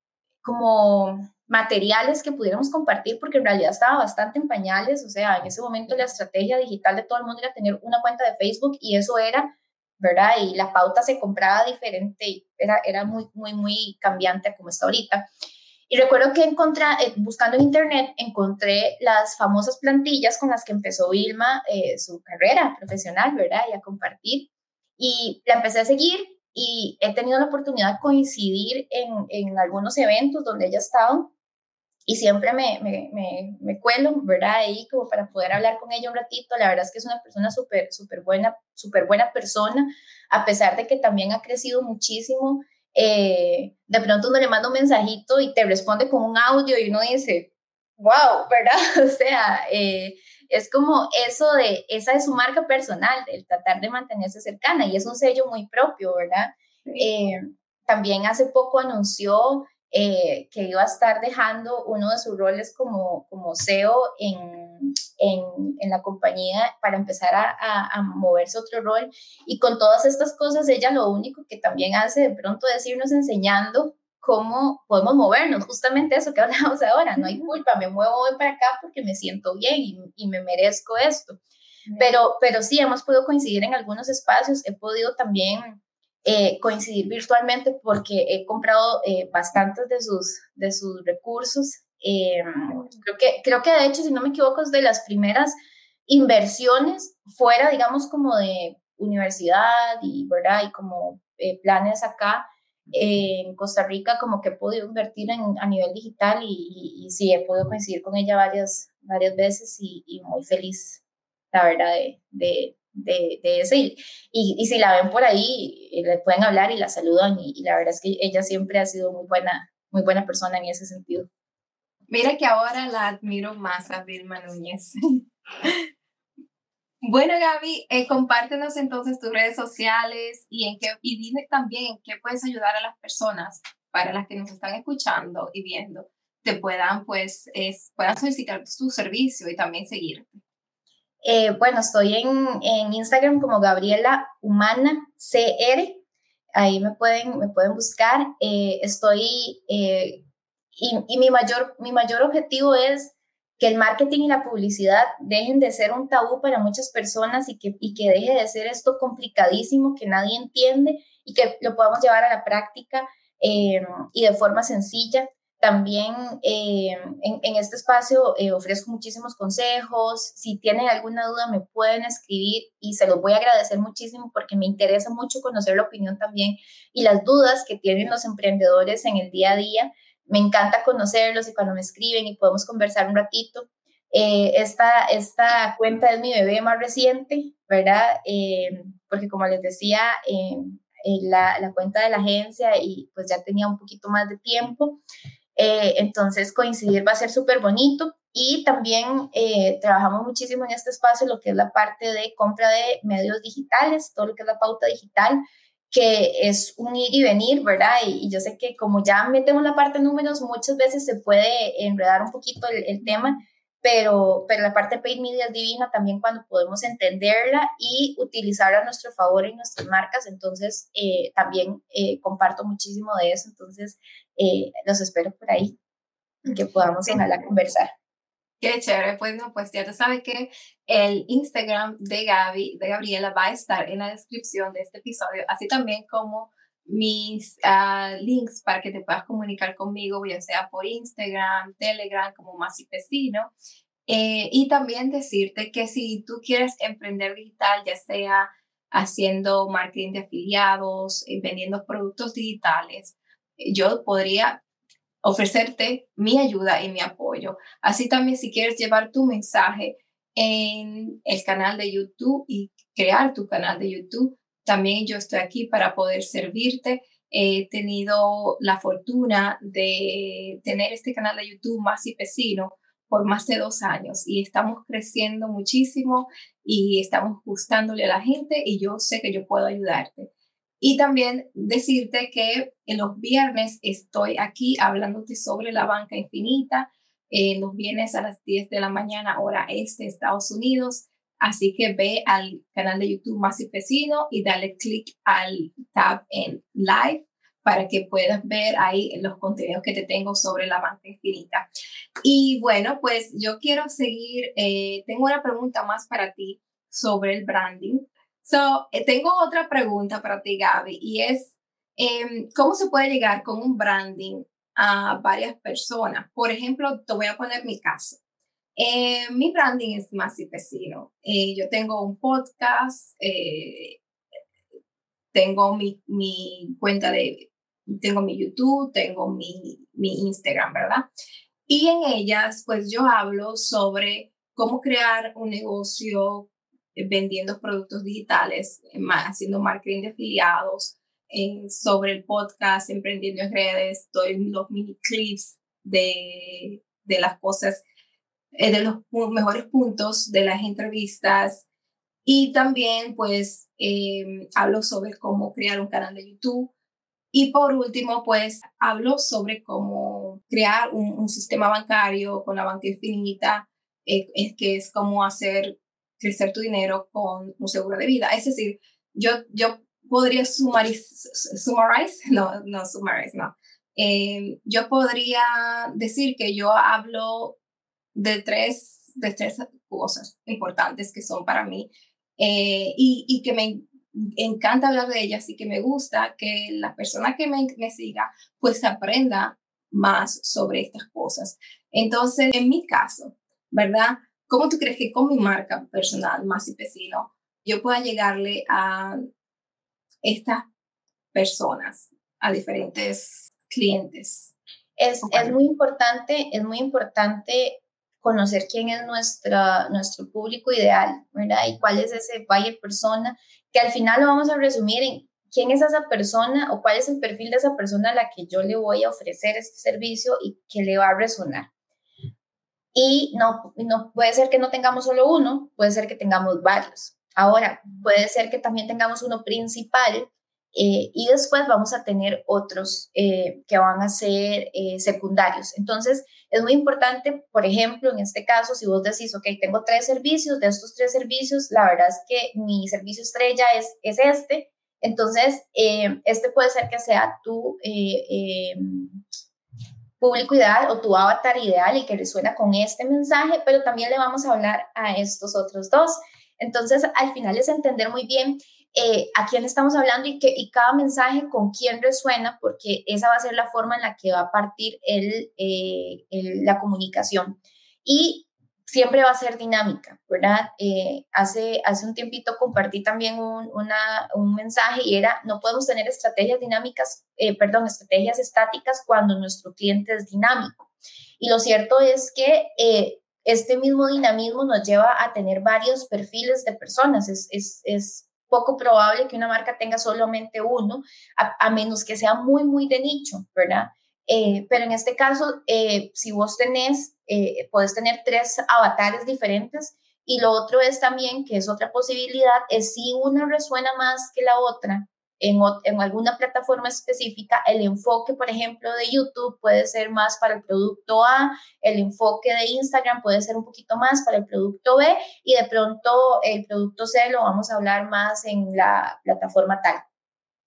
como materiales que pudiéramos compartir porque en realidad estaba bastante en pañales, o sea, en ese momento la estrategia digital de todo el mundo era tener una cuenta de Facebook y eso era ¿verdad? Y la pauta se compraba diferente, y era, era muy, muy, muy cambiante como está ahorita. Y recuerdo que encontré, eh, buscando en internet, encontré las famosas plantillas con las que empezó Vilma eh, su carrera profesional, ¿verdad? Y a compartir. Y la empecé a seguir y he tenido la oportunidad de coincidir en, en algunos eventos donde ella ha estado y siempre me, me, me, me, cuelo, ¿verdad? Ahí como para poder hablar con ella un ratito. La verdad es que es una persona súper, súper buena, súper buena persona, a pesar de que también ha crecido muchísimo. Eh, de pronto uno le manda un mensajito y te responde con un audio y uno dice, wow, ¿verdad? O sea, eh, es como eso de, esa es su marca personal, el tratar de mantenerse cercana y es un sello muy propio, ¿verdad? Eh, también hace poco anunció eh, que iba a estar dejando uno de sus roles como, como CEO en, en, en la compañía para empezar a, a, moverse otro rol. Y con todas estas cosas, ella lo único que también hace de pronto es irnos enseñando cómo podemos movernos, justamente eso que hablamos ahora, no hay culpa, me muevo hoy para acá porque me siento bien y, y me merezco esto. Pero, pero sí, hemos podido coincidir en algunos espacios, he podido también eh, coincidir virtualmente porque he comprado eh, bastantes de sus, de sus recursos. Eh, creo, que, creo que de hecho, si no me equivoco, es de las primeras inversiones fuera, digamos, como de universidad y, ¿verdad? y como planes acá en Costa Rica, como que he podido invertir en, a nivel digital y, y, sí, he podido coincidir con ella varias, varias veces y, y muy feliz, la verdad, de, de, de, de ese. Y, y, si la ven por ahí, eh, le pueden hablar y la saludan. Y, la verdad es que ella siempre ha sido muy buena, muy buena persona en ese sentido. Mira que ahora la admiro más a Vilma Núñez. bueno, Gaby, eh, compártenos entonces tus redes sociales y, en qué, y dime también en qué puedes ayudar a las personas para las que nos están escuchando y viendo, te puedan, pues, es, puedan solicitar tu servicio y también seguirte. Eh, bueno, estoy en, en, Instagram como Gabriela Humana CR. Ahí me pueden, me pueden buscar. Eh, estoy, eh, y, y, mi, mayor, mi mayor objetivo es que el marketing y la publicidad dejen de ser un tabú para muchas personas y que, y que deje de ser esto complicadísimo que nadie entiende y que lo podamos llevar a la práctica y de forma sencilla. También eh, en, este espacio eh, ofrezco muchísimos consejos. Si tienen alguna duda me pueden escribir y se los voy a agradecer muchísimo porque me interesa mucho conocer la opinión también y las dudas que tienen los emprendedores en el día a día. Me encanta conocerlos y cuando me escriben y podemos conversar un ratito. Eh, esta, esta cuenta es mi bebé más reciente, ¿verdad? porque como les decía, la, la cuenta de la agencia y pues ya tenía un poquito más de tiempo. Eh, entonces coincidir va a ser súper bonito y también eh, trabajamos muchísimo en este espacio lo que es la parte de compra de medios digitales, todo lo que es la pauta digital, que es un ir y venir, ¿verdad? Y, yo sé que como ya metemos la parte de números, muchas veces se puede enredar un poquito el, el tema, pero, pero la parte paid media es divina también cuando podemos entenderla y utilizarla a nuestro favor en nuestras marcas. Entonces, eh, también eh, comparto muchísimo de eso. Entonces, eh, los espero por ahí, que podamos ojalá conversar. Qué chévere, pues no, pues ya tú sabes que el Instagram de Gaby, de Gabriela, va a estar en la descripción de este episodio, así también como mis uh, links para que te puedas comunicar conmigo, ya sea por Instagram, Telegram, como Masi Vecino. Eh, y también decirte que si tú quieres emprender digital, ya sea haciendo marketing de afiliados, eh, vendiendo productos digitales, yo podría ofrecerte mi ayuda y mi apoyo. Así también si quieres llevar tu mensaje en el canal de YouTube y crear tu canal de YouTube, también yo estoy aquí para poder servirte. He tenido la fortuna de tener este canal de YouTube más y vecino por más de dos años y estamos creciendo muchísimo y estamos gustándole a la gente y yo sé que yo puedo ayudarte. Y también decirte que en los viernes estoy aquí hablándote sobre la banca infinita, en los viernes a las 10 de la mañana hora este Estados Unidos Así que ve al canal de YouTube y Vecino y dale click al tab en live para que puedas ver ahí los contenidos que te tengo sobre la banca infinita. Y bueno, pues yo quiero seguir, eh, tengo una pregunta más para ti sobre el branding. So, eh, tengo otra pregunta para ti, Gaby, y es, em, ¿cómo se puede llegar con un branding a varias personas? Por ejemplo, te voy a poner mi caso. Eh, mi branding es más y vecino. Eh, yo tengo un podcast, eh, tengo mi, mi, cuenta de, tengo mi YouTube, tengo mi, mi Instagram, ¿verdad? Y en ellas, pues yo hablo sobre cómo crear un negocio vendiendo productos digitales, haciendo marketing de afiliados, sobre el podcast, emprendiendo en redes, doy los mini clips de, de las cosas eh, de los mejores puntos de las entrevistas y también pues em, hablo sobre cómo crear un canal de YouTube. Y por último, pues hablo sobre cómo crear un, sistema bancario con la banca infinita, eh, que es cómo hacer crecer tu dinero con un seguro de vida. Es decir, yo, yo podría summarize, summarize, no, no summarize, no. Eh, yo podría decir que yo hablo de tres, de tres cosas importantes que son para mí eh, y, y, que me encanta hablar de ellas y que me gusta que la persona que me, me siga pues aprenda más sobre estas cosas. Entonces, en mi caso, ¿verdad? ¿Cómo tú crees que con mi marca personal, Más y Pesino, yo pueda llegarle a estas personas, a diferentes clientes? Es, es muy importante, es muy importante conocer quién es nuestra, nuestro público ideal, ¿verdad? Y cuál es ese buyer persona, que al final lo vamos a resumir en quién es esa persona o cuál es el perfil de esa persona a la que yo le voy a ofrecer este servicio y que le va a resonar. Y no, no puede ser que no tengamos solo uno, puede ser que tengamos varios. Ahora, puede ser que también tengamos uno principal eh, y después vamos a tener otros eh, que van a ser eh, secundarios. Entonces, es muy importante, por ejemplo, en este caso, si vos decís, ok, tengo tres servicios, de estos tres servicios, la verdad es que mi servicio estrella es, es este, entonces, este puede ser que sea tu público ideal o tu avatar ideal y que resuena con este mensaje, pero también le vamos a hablar a estos otros dos. Entonces, al final es entender muy bien eh, a quién estamos hablando y, que, y cada mensaje con quién resuena, porque esa va a ser la forma en la que va a partir el, eh, la comunicación. Y siempre va a ser dinámica, ¿verdad? Eh, hace, hace un tiempito compartí también un, un mensaje y era, no podemos tener estrategias dinámicas, perdón, estrategias estáticas cuando nuestro cliente es dinámico. Y lo cierto es que este mismo dinamismo nos lleva a tener varios perfiles de personas. Es, es poco probable que una marca tenga solamente uno, a, menos que sea muy, muy de nicho, ¿verdad? Eh, pero en este caso, eh, si vos tenés, eh, podés tener tres avatares diferentes y lo otro es también, que es otra posibilidad, es si una resuena más que la otra en, en alguna plataforma específica, el enfoque, por ejemplo, de YouTube puede ser más para el producto A, el enfoque de Instagram puede ser un poquito más para el producto B y de pronto el producto C lo vamos a hablar más en la plataforma tal.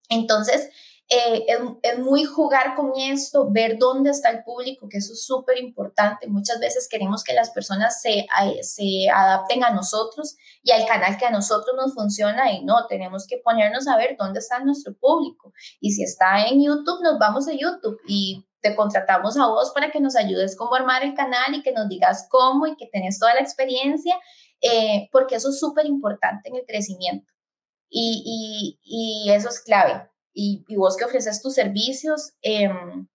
Entonces, eh, es, muy jugar con esto, ver dónde está el público, que eso es súper importante. Muchas veces queremos que las personas se, se adapten a nosotros y al canal que a nosotros nos funciona y no, tenemos que ponernos a ver dónde está nuestro público. Y si está en YouTube, nos vamos a YouTube y te contratamos a vos para que nos ayudes cómo armar el canal y que nos digas cómo y que tenés toda la experiencia, eh, porque eso es súper importante en el crecimiento. Y, y eso es clave y, vos que ofreces tus servicios, em,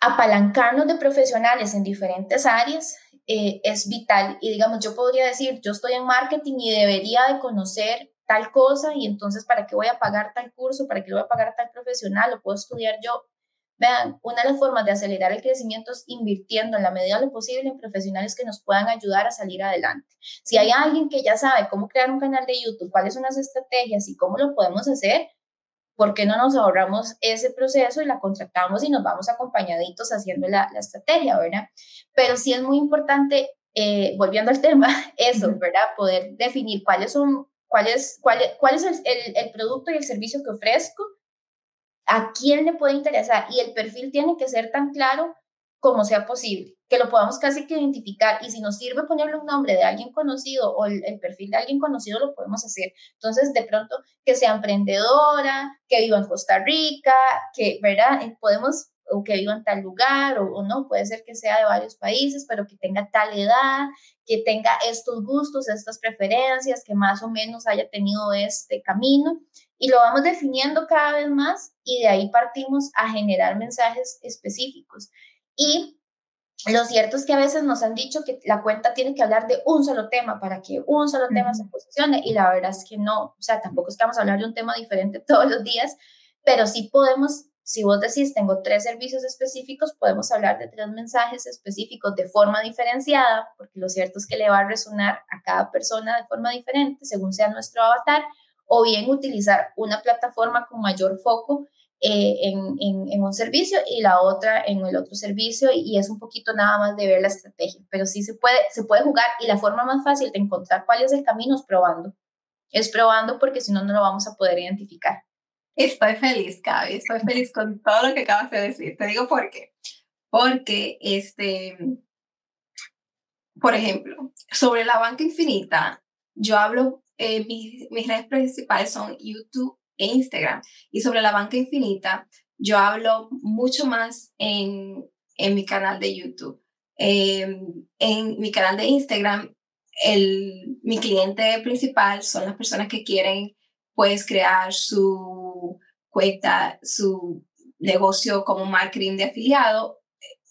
apalancarnos de profesionales en diferentes áreas eh, es vital. Y digamos, yo podría decir, yo estoy en marketing y debería de conocer tal cosa y entonces, ¿para qué voy a pagar tal curso? ¿Para qué voy a pagar a tal profesional? ¿Lo puedo estudiar yo? Vean, una de las formas de acelerar el crecimiento es invirtiendo en la medida de lo posible en profesionales que nos puedan ayudar a salir adelante. Si hay alguien que ya sabe cómo crear un canal de YouTube, cuáles son las estrategias y cómo lo podemos hacer, ¿por qué no nos ahorramos ese proceso y la contratamos y nos vamos acompañaditos haciendo la, la estrategia, ¿verdad? Pero sí es muy importante, eh, volviendo al tema, eso, ¿verdad? Poder definir cuáles son, cuál es, cuál, cuál es el, el, producto y el servicio que ofrezco, a quién le puede interesar y el perfil tiene que ser tan claro como sea posible, que lo podamos casi que identificar y si nos sirve ponerle un nombre de alguien conocido o el, perfil de alguien conocido, lo podemos hacer. Entonces, de pronto, que sea emprendedora, que viva en Costa Rica, que, ¿verdad? Eh, podemos, o que viva en tal lugar, o, o no, puede ser que sea de varios países, pero que tenga tal edad, que tenga estos gustos, estas preferencias, que más o menos haya tenido este camino. Y lo vamos definiendo cada vez más y de ahí partimos a generar mensajes específicos. Y lo cierto es que a veces nos han dicho que la cuenta tiene que hablar de un solo tema para que un solo tema se posicione y la verdad es que no, o sea, tampoco es que vamos a hablar de un tema diferente todos los días, pero sí podemos si vos decís, tengo tres servicios específicos, podemos hablar de tres mensajes específicos de forma diferenciada, porque lo cierto es que le va a resonar a cada persona de forma diferente según sea nuestro avatar, o bien utilizar una plataforma con mayor foco eh, en, en, un servicio y la otra en el otro servicio y es un poquito nada más de ver la estrategia, pero sí se puede, se puede jugar y la forma más fácil de encontrar cuál es el camino es probando. Es probando porque si no, no lo vamos a poder identificar. Estoy feliz, Gaby, estoy feliz con todo lo que acabas de decir. Te digo por qué. Porque, este, por ejemplo, sobre la banca infinita, yo hablo, eh, mis, mis redes principales son YouTube e Instagram. Y sobre la banca infinita, yo hablo mucho más en, en mi canal de YouTube. Em, en mi canal de Instagram, el, mi cliente principal son las personas que quieren pues crear su cuenta, su negocio como marketing de afiliado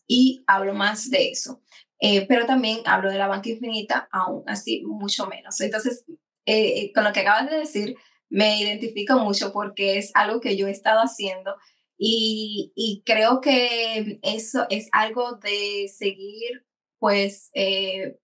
y hablo más de eso. Eh, pero también hablo de la banca infinita, aún así mucho menos. Entonces, eh, con lo que acabas de decir, me identifico mucho porque es algo que yo he estado haciendo y, y creo que eso es algo de seguir pues eh,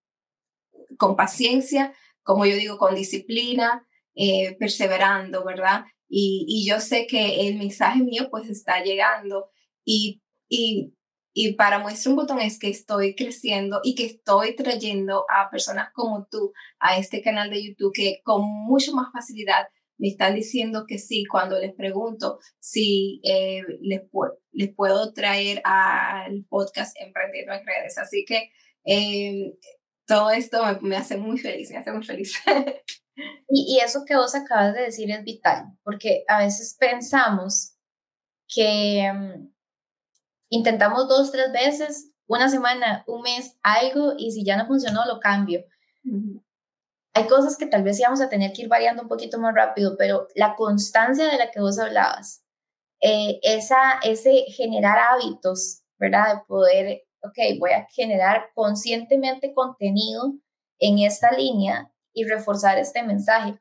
con paciencia, como yo digo, con disciplina, eh, perseverando, ¿verdad? Y, y, yo sé que el mensaje mío pues está llegando y, y, y para muestra un botón es que estoy creciendo y que estoy trayendo a personas como tú a este canal de YouTube que con mucho más facilidad me están diciendo que sí cuando les pregunto si eh, les, les puedo traer al podcast Emprendiendo en Redes. Así que eh, todo esto me, me, hace muy feliz, me hace muy feliz. Y, eso que vos acabas de decir es vital, porque a veces pensamos que mm, intentamos dos, tres veces, una semana, un mes, algo, y si ya no funcionó, lo cambio. Hay cosas que tal vez íbamos a tener que ir variando un poquito más rápido, pero la constancia de la que vos hablabas, eh, esa, ese generar hábitos, ¿verdad? De poder, ok, voy a generar conscientemente contenido en esta línea y reforzar este mensaje,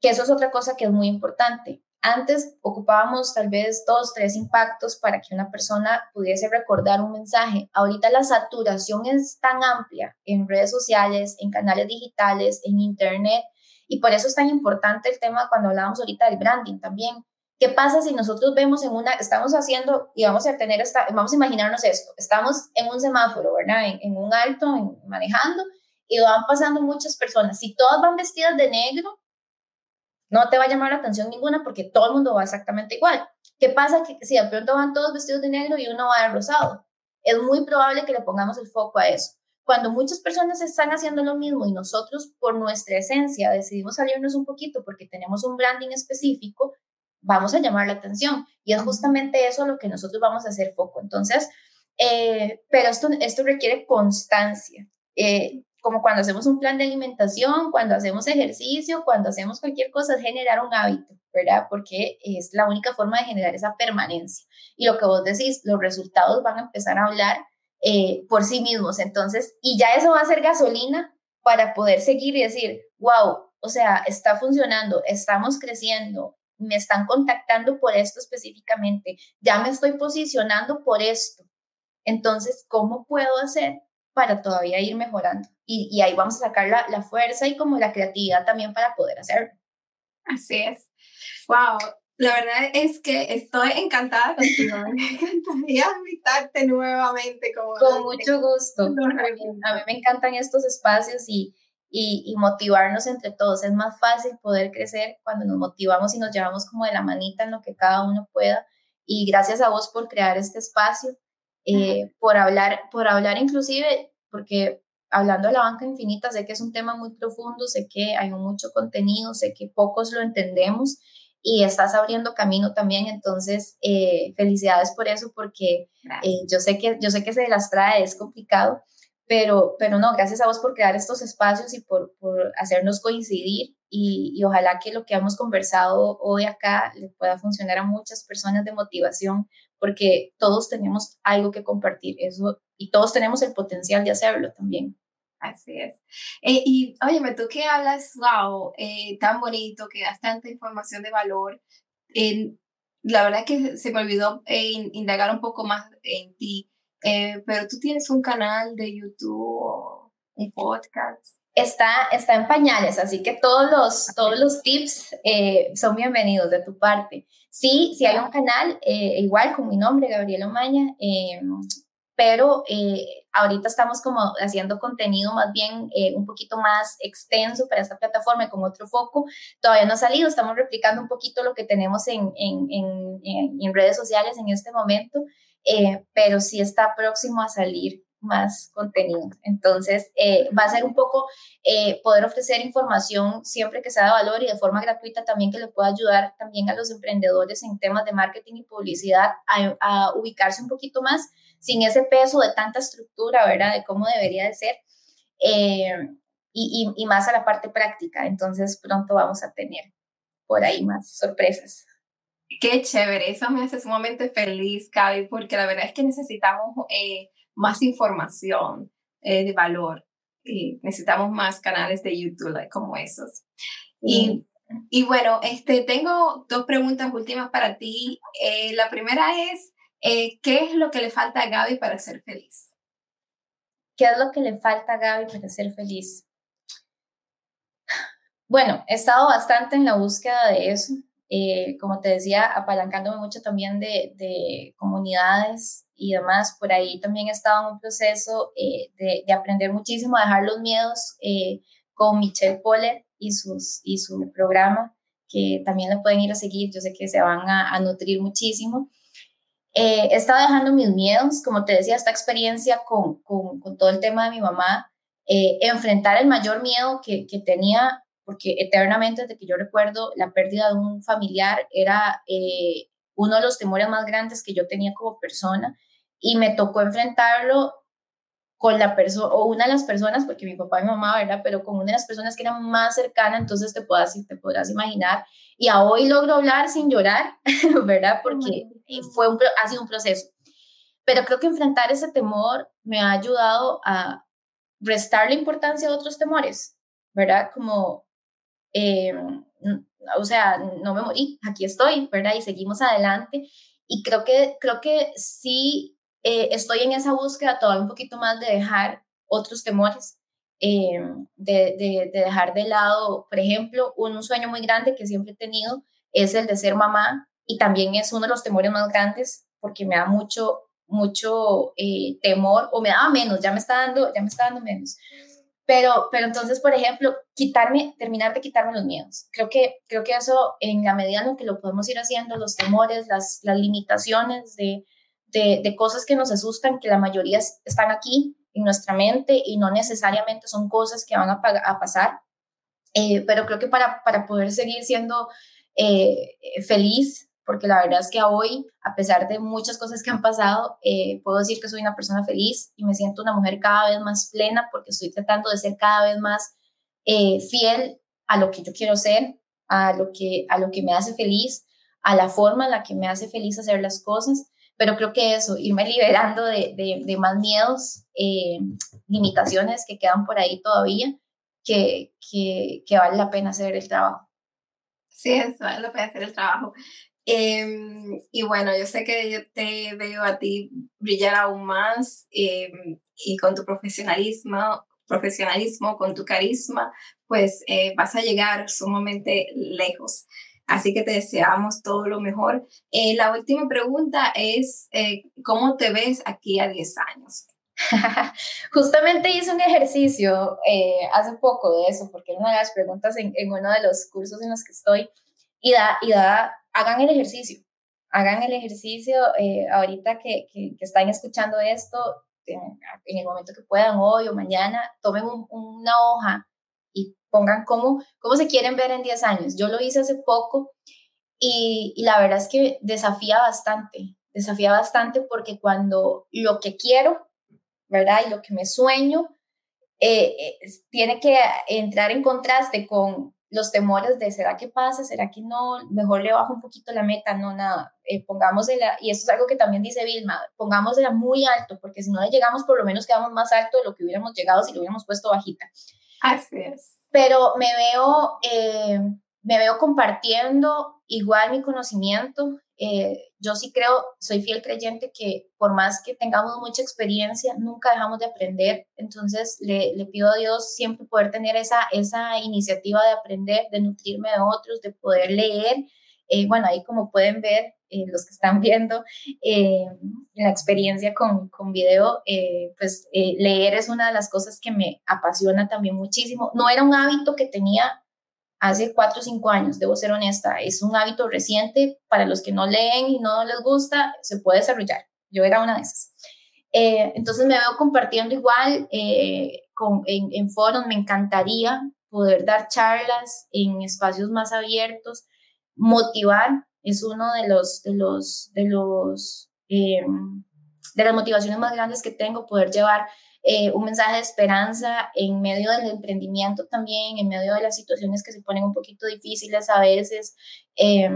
que eso es otra cosa que es muy importante. Antes ocupábamos tal vez dos, tres impactos para que una persona pudiese recordar un mensaje. Ahorita la saturación es tan amplia en redes sociales, en canales digitales, en Internet, y por eso es tan importante el tema cuando hablábamos ahorita del branding también. ¿Qué pasa si nosotros vemos en una, estamos haciendo y vamos a tener esta, vamos a imaginarnos esto, estamos en un semáforo, ¿verdad? En, en un alto, manejando, y van pasando muchas personas. Si todas van vestidas de negro, no te va a llamar la atención ninguna porque todo el mundo va exactamente igual. ¿Qué pasa que si de pronto van todos vestidos de negro y uno va de rosado? Es muy probable que le pongamos el foco a eso. Cuando muchas personas están haciendo lo mismo y nosotros por nuestra esencia decidimos salirnos un poquito porque tenemos un branding específico, vamos a llamar la atención. Y es justamente eso lo que nosotros vamos a hacer foco. Entonces, eh, pero esto, esto requiere constancia. Eh, como cuando hacemos un plan de alimentación, cuando hacemos ejercicio, cuando hacemos cualquier cosa, es generar un hábito, ¿verdad? Porque es la única forma de generar esa permanencia. Y lo que vos decís, los resultados van a empezar a hablar eh, por sí mismos. Entonces, y ya eso va a ser gasolina para poder seguir y decir, wow, o sea, está funcionando, estamos creciendo, me están contactando por esto específicamente, ya me estoy posicionando por esto. Entonces, ¿cómo puedo hacer para todavía ir mejorando. Y, ahí vamos a sacar la, la, fuerza y como la creatividad también para poder hacerlo. Así es. Wow, la verdad es que estoy encantada contigo. Me encantaría invitarte nuevamente. Como Con mucho gusto. A mí, me encantan estos espacios y, y, y, motivarnos entre todos. Es más fácil poder crecer cuando nos motivamos y nos llevamos como de la manita en lo que cada uno pueda. Y gracias a vos por crear este espacio. Eh, por hablar, por hablar inclusive, porque hablando de la banca infinita, sé que es un tema muy profundo, sé que hay mucho contenido, sé que pocos lo entendemos y estás abriendo camino también, entonces eh, felicidades por eso, porque eh, yo, sé que, yo sé que se las trae, es complicado, pero, pero no, gracias a vos por crear estos espacios y por, por hacernos coincidir y, y, ojalá que lo que hemos conversado hoy acá le pueda funcionar a muchas personas de motivación porque todos tenemos algo que compartir eso y todos tenemos el potencial de hacerlo también. Así es. Eh, y óyeme, tú que hablas, wow, eh, tan bonito, que das tanta información de valor. la verdad que se me olvidó eh, indagar un poco más en ti, pero tú tienes un canal de YouTube, un podcast. Está, está en pañales, así que todos los, todos los tips eh, son bienvenidos de tu parte. Sí, sí hay un canal, igual con mi nombre, Gabriela Omaña, pero ahorita estamos como haciendo contenido más bien eh, un poquito más extenso para esta plataforma con otro foco. Todavía no ha salido, estamos replicando un poquito lo que tenemos en, en, en, en redes sociales en este momento, eh, pero sí está próximo a salir más contenido. Entonces, eh, va a ser un poco poder ofrecer información siempre que sea de valor y de forma gratuita también que le pueda ayudar también a los emprendedores en temas de marketing y publicidad a, a ubicarse un poquito más sin ese peso de tanta estructura, ¿verdad? De cómo debería de ser. Eh, y, y, más a la parte práctica. Entonces pronto vamos a tener por ahí más sorpresas. Qué chévere, eso me hace sumamente feliz, Gaby, porque la verdad es que necesitamos eh, más información eh, de valor y necesitamos más canales de YouTube como esos. Y, y bueno, este, tengo dos preguntas últimas para ti. la primera es, eh, ¿Qué es lo que le falta a Gaby para ser feliz? ¿Qué es lo que le falta a Gaby para ser feliz? Bueno, he estado bastante en la búsqueda de eso. Eh, como te decía, apalancándome mucho también de, comunidades y demás. Por ahí también he estado en un proceso eh, de, aprender muchísimo, a dejar los miedos con Michelle Poller y, sus, y su programa, que también lo pueden ir a seguir. Yo sé que se van a, nutrir muchísimo. Eh, he estado dejando mis miedos, como te decía, esta experiencia con, con, todo el tema de mi mamá, eh, enfrentar el mayor miedo que, tenía, porque eternamente desde que yo recuerdo la pérdida de un familiar era eh, uno de los temores más grandes que yo tenía como persona y me tocó enfrentarlo con la persona, o una de las personas, porque mi papá y mi mamá, ¿verdad? Pero con una de las personas que eran más cercanas, entonces te, puedas, te podrás imaginar. Y a hoy logro hablar sin llorar, ¿verdad? Porque fue un, ha sido un proceso. Pero creo que enfrentar ese temor me ha ayudado a restar la importancia a otros temores, ¿verdad? Como, eh, o sea, no me morí, aquí estoy, ¿verdad? Y seguimos adelante. Y creo que, creo que sí eh, estoy en esa búsqueda todavía un poquito más de dejar otros temores, eh, de, de, dejar de lado, por ejemplo, un, sueño muy grande que siempre he tenido es el de ser mamá y también es uno de los temores más grandes porque me da mucho, mucho eh, temor o me daba menos, ya me está dando, ya me está dando menos. Pero, pero entonces, por ejemplo, quitarme, terminar de quitarme los miedos. Creo que, creo que eso, en la medida en que lo podemos ir haciendo, los temores, las, las limitaciones de, de, cosas que nos asustan, que la mayoría están aquí en nuestra mente y no necesariamente son cosas que van a, a pasar. Eh, pero creo que para, para poder seguir siendo eh, feliz, porque la verdad es que hoy, a pesar de muchas cosas que han pasado, eh, puedo decir que soy una persona feliz y me siento una mujer cada vez más plena porque estoy tratando de ser cada vez más fiel a lo que yo quiero ser, a lo que, a lo que me hace feliz, a la forma en la que me hace feliz hacer las cosas pero creo que eso, irme liberando de, de, más miedos, eh, limitaciones que quedan por ahí todavía, que, que, que, vale la pena hacer el trabajo. Sí, eso vale la pena hacer el trabajo. Em, y bueno, yo sé que yo te veo a ti brillar aún más em, y con tu profesionalismo, profesionalismo, con tu carisma, pues eh, vas a llegar sumamente lejos. Así que te deseamos todo lo mejor. Eh, la última pregunta es, eh, ¿cómo te ves aquí a 10 años? Justamente hice un ejercicio eh, hace poco de eso, porque era una de las preguntas en, uno de los cursos en los que estoy, y da, y da hagan el ejercicio, hagan el ejercicio ahorita que, que, están escuchando esto, en, el momento que puedan, hoy o mañana, tomen una hoja pongan cómo, cómo se quieren ver en 10 años. Yo lo hice hace poco y, la verdad es que desafía bastante, desafía bastante porque cuando lo que quiero, ¿verdad? Y lo que me sueño, eh, eh, tiene que entrar en contraste con los temores de ¿será que pasa? ¿Será que no? Mejor le bajo un poquito la meta, no nada. Eh, pongámosla, y esto es algo que también dice Vilma, pongámosla muy alto, porque si no le llegamos, por lo menos quedamos más alto de lo que hubiéramos llegado si lo hubiéramos puesto bajita. Así es pero me veo, eh, me veo compartiendo igual mi conocimiento, eh, yo sí creo, soy fiel creyente que por más que tengamos mucha experiencia, nunca dejamos de aprender. Entonces le, pido a Dios siempre poder tener esa, esa iniciativa de aprender, de nutrirme de otros, de poder leer. Eh, bueno, ahí como pueden ver, eh, los que están viendo la experiencia con, con video, pues leer es una de las cosas que me apasiona también muchísimo. No era un hábito que tenía hace cuatro o cinco años, debo ser honesta, es un hábito reciente, para los que no leen y no les gusta, se puede desarrollar. Yo era una de esas. Eh, entonces me veo compartiendo igual eh, en, en, foros, me encantaría poder dar charlas en espacios más abiertos, motivar es uno de los, de los, de los, eh, de las motivaciones más grandes que tengo, poder llevar eh, un mensaje de esperanza en medio del emprendimiento también, en medio de las situaciones que se ponen un poquito difíciles a veces. Eh,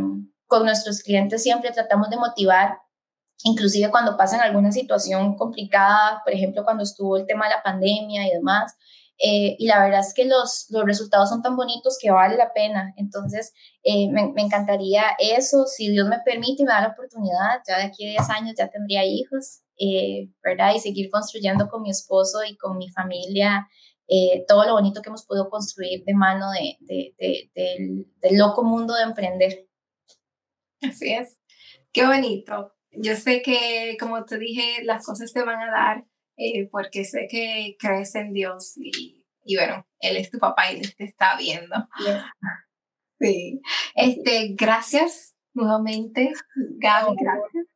con nuestros clientes siempre tratamos de motivar, inclusive cuando pasan alguna situación complicada, por ejemplo, cuando estuvo el tema de la pandemia y demás. Eh, y la verdad es que los, los resultados son tan bonitos que vale la pena. Entonces, me, me, encantaría eso, si Dios me permite y me da la oportunidad, ya de aquí a 10 años ya tendría hijos, eh, ¿verdad? Y seguir construyendo con mi esposo y con mi familia eh, todo lo bonito que hemos podido construir de mano de, de, del, del, loco mundo de emprender. Así es. Qué bonito. Yo sé que, como te dije, las cosas te van a dar eh, porque sé que crees en Dios y, y, bueno, Él es tu papá y te está viendo. Sí. Este, gracias nuevamente, Gaby, gracias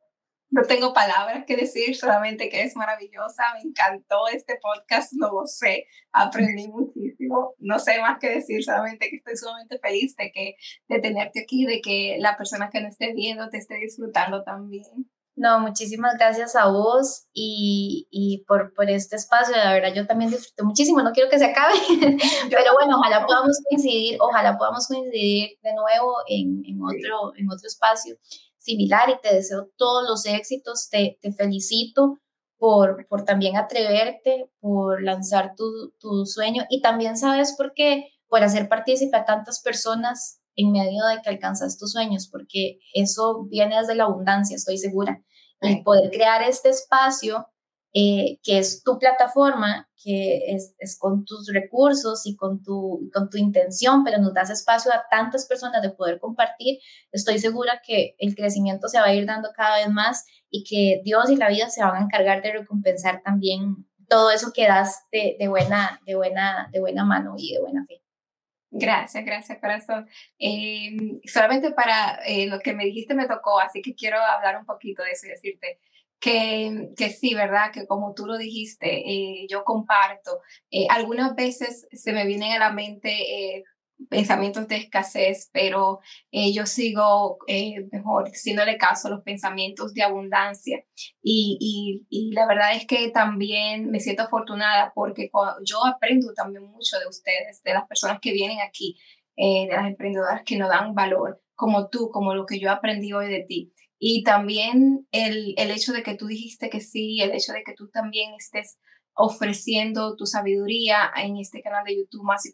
no tengo palabras que decir, solamente que es maravillosa, me encantó este podcast, no lo sé, aprendí muchísimo, no sé más que decir, solamente que estoy sumamente feliz de, que, de tenerte aquí, de que la persona que nos esté viendo te esté disfrutando también. No, muchísimas gracias a vos y, y por, por, este espacio. La verdad, yo también disfruté muchísimo. No quiero que se acabe, pero bueno, ojalá podamos coincidir, ojalá podamos coincidir de nuevo en, en, otro, en otro espacio similar y te deseo todos los éxitos, te, te felicito por, por también atreverte, por lanzar tu, tu sueño y también sabes por qué, por hacer partícipe a tantas personas en medio de que alcanzas tus sueños, porque eso viene desde la abundancia, estoy segura. Y poder crear este espacio eh, que es tu plataforma, que es, es, con tus recursos y con tu, con tu intención, pero nos das espacio a tantas personas de poder compartir, estoy segura que el crecimiento se va a ir dando cada vez más y que Dios y la vida se van a encargar de recompensar también todo eso que das de, de buena, de, buena, de buena mano y de buena fe. Gracias, gracias, corazón. Eh, solamente para eh, lo que me dijiste me tocó, así que quiero hablar un poquito de eso y decirte, que, que sí, ¿verdad? Que como tú lo dijiste, eh, yo comparto. Eh, algunas veces se me vienen a la mente pensamientos de escasez, pero yo sigo mejor haciéndole caso los pensamientos de abundancia. Y, y, la verdad es que también me siento afortunada porque yo aprendo también mucho de ustedes, de las personas que vienen aquí, de las emprendedoras que nos dan valor, como tú, como lo que yo aprendí hoy de ti. Y también el, el hecho de que tú dijiste que sí, el hecho de que tú también estés ofreciendo tu sabiduría en este canal de YouTube más y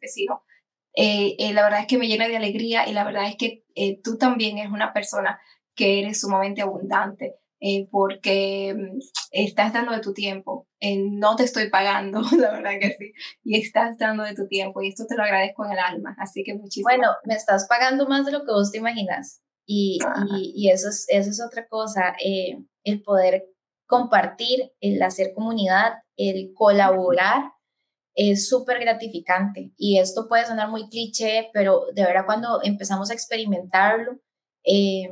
eh, eh, la verdad es que me llena de alegría y la verdad es que eh, tú también eres una persona que eres sumamente abundante eh, porque mm, estás dando de tu tiempo. no te estoy pagando, la verdad que sí, y estás dando de tu tiempo y esto te lo agradezco en el alma. Así que muchísimas Bueno, me estás pagando más de lo que vos te imaginas. Y, y, eso, es, eso es otra cosa, eh, el poder compartir, el hacer comunidad, el colaborar es súper gratificante. Y esto puede sonar muy cliché, pero de verdad cuando empezamos a experimentarlo, eh,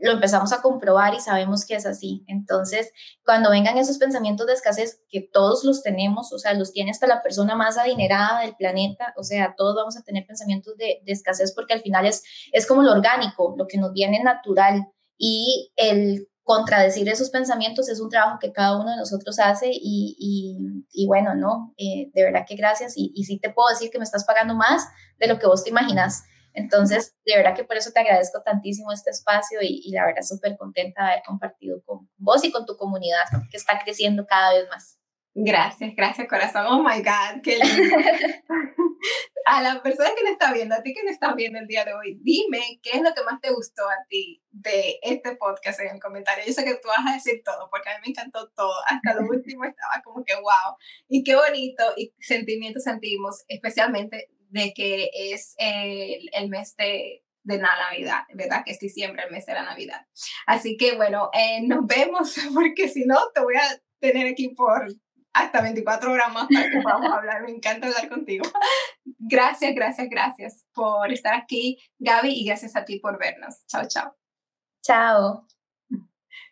lo empezamos a comprobar y sabemos que es así. Entonces, cuando vengan esos pensamientos de escasez, que todos los tenemos, o sea, los tiene hasta la persona más adinerada del planeta, o sea, todos vamos a tener pensamientos de, escasez porque al final es, es como lo orgánico, lo que nos viene natural. Y el contradecir esos pensamientos es un trabajo que cada uno de nosotros hace y, y, bueno, ¿no? Eh, de verdad que gracias y, y sí te puedo decir que me estás pagando más de lo que vos te imaginas. Entonces, de verdad que por eso te agradezco tantísimo este espacio y, la verdad súper contenta de haber compartido con vos y con tu comunidad que está creciendo cada vez más. Gracias, gracias corazón. Oh my God, qué lindo. a la persona que me está viendo, a ti que me estás viendo el día de hoy, dime qué es lo que más te gustó a ti de este podcast en el comentario. Yo sé que tú vas a decir todo, porque a mí me encantó todo. Hasta lo último estaba como que wow. Y qué bonito y sentimientos sentimos, especialmente de que es el, el mes de, de la Navidad, ¿verdad? Que es diciembre, el mes de la Navidad. Así que bueno, eh, nos vemos, porque si no, te voy a tener aquí por hasta 24 horas más para que podamos hablar. Me encanta hablar contigo. Gracias, gracias, gracias por estar aquí, Gaby, y gracias a ti por vernos. Chao, chao. Chao.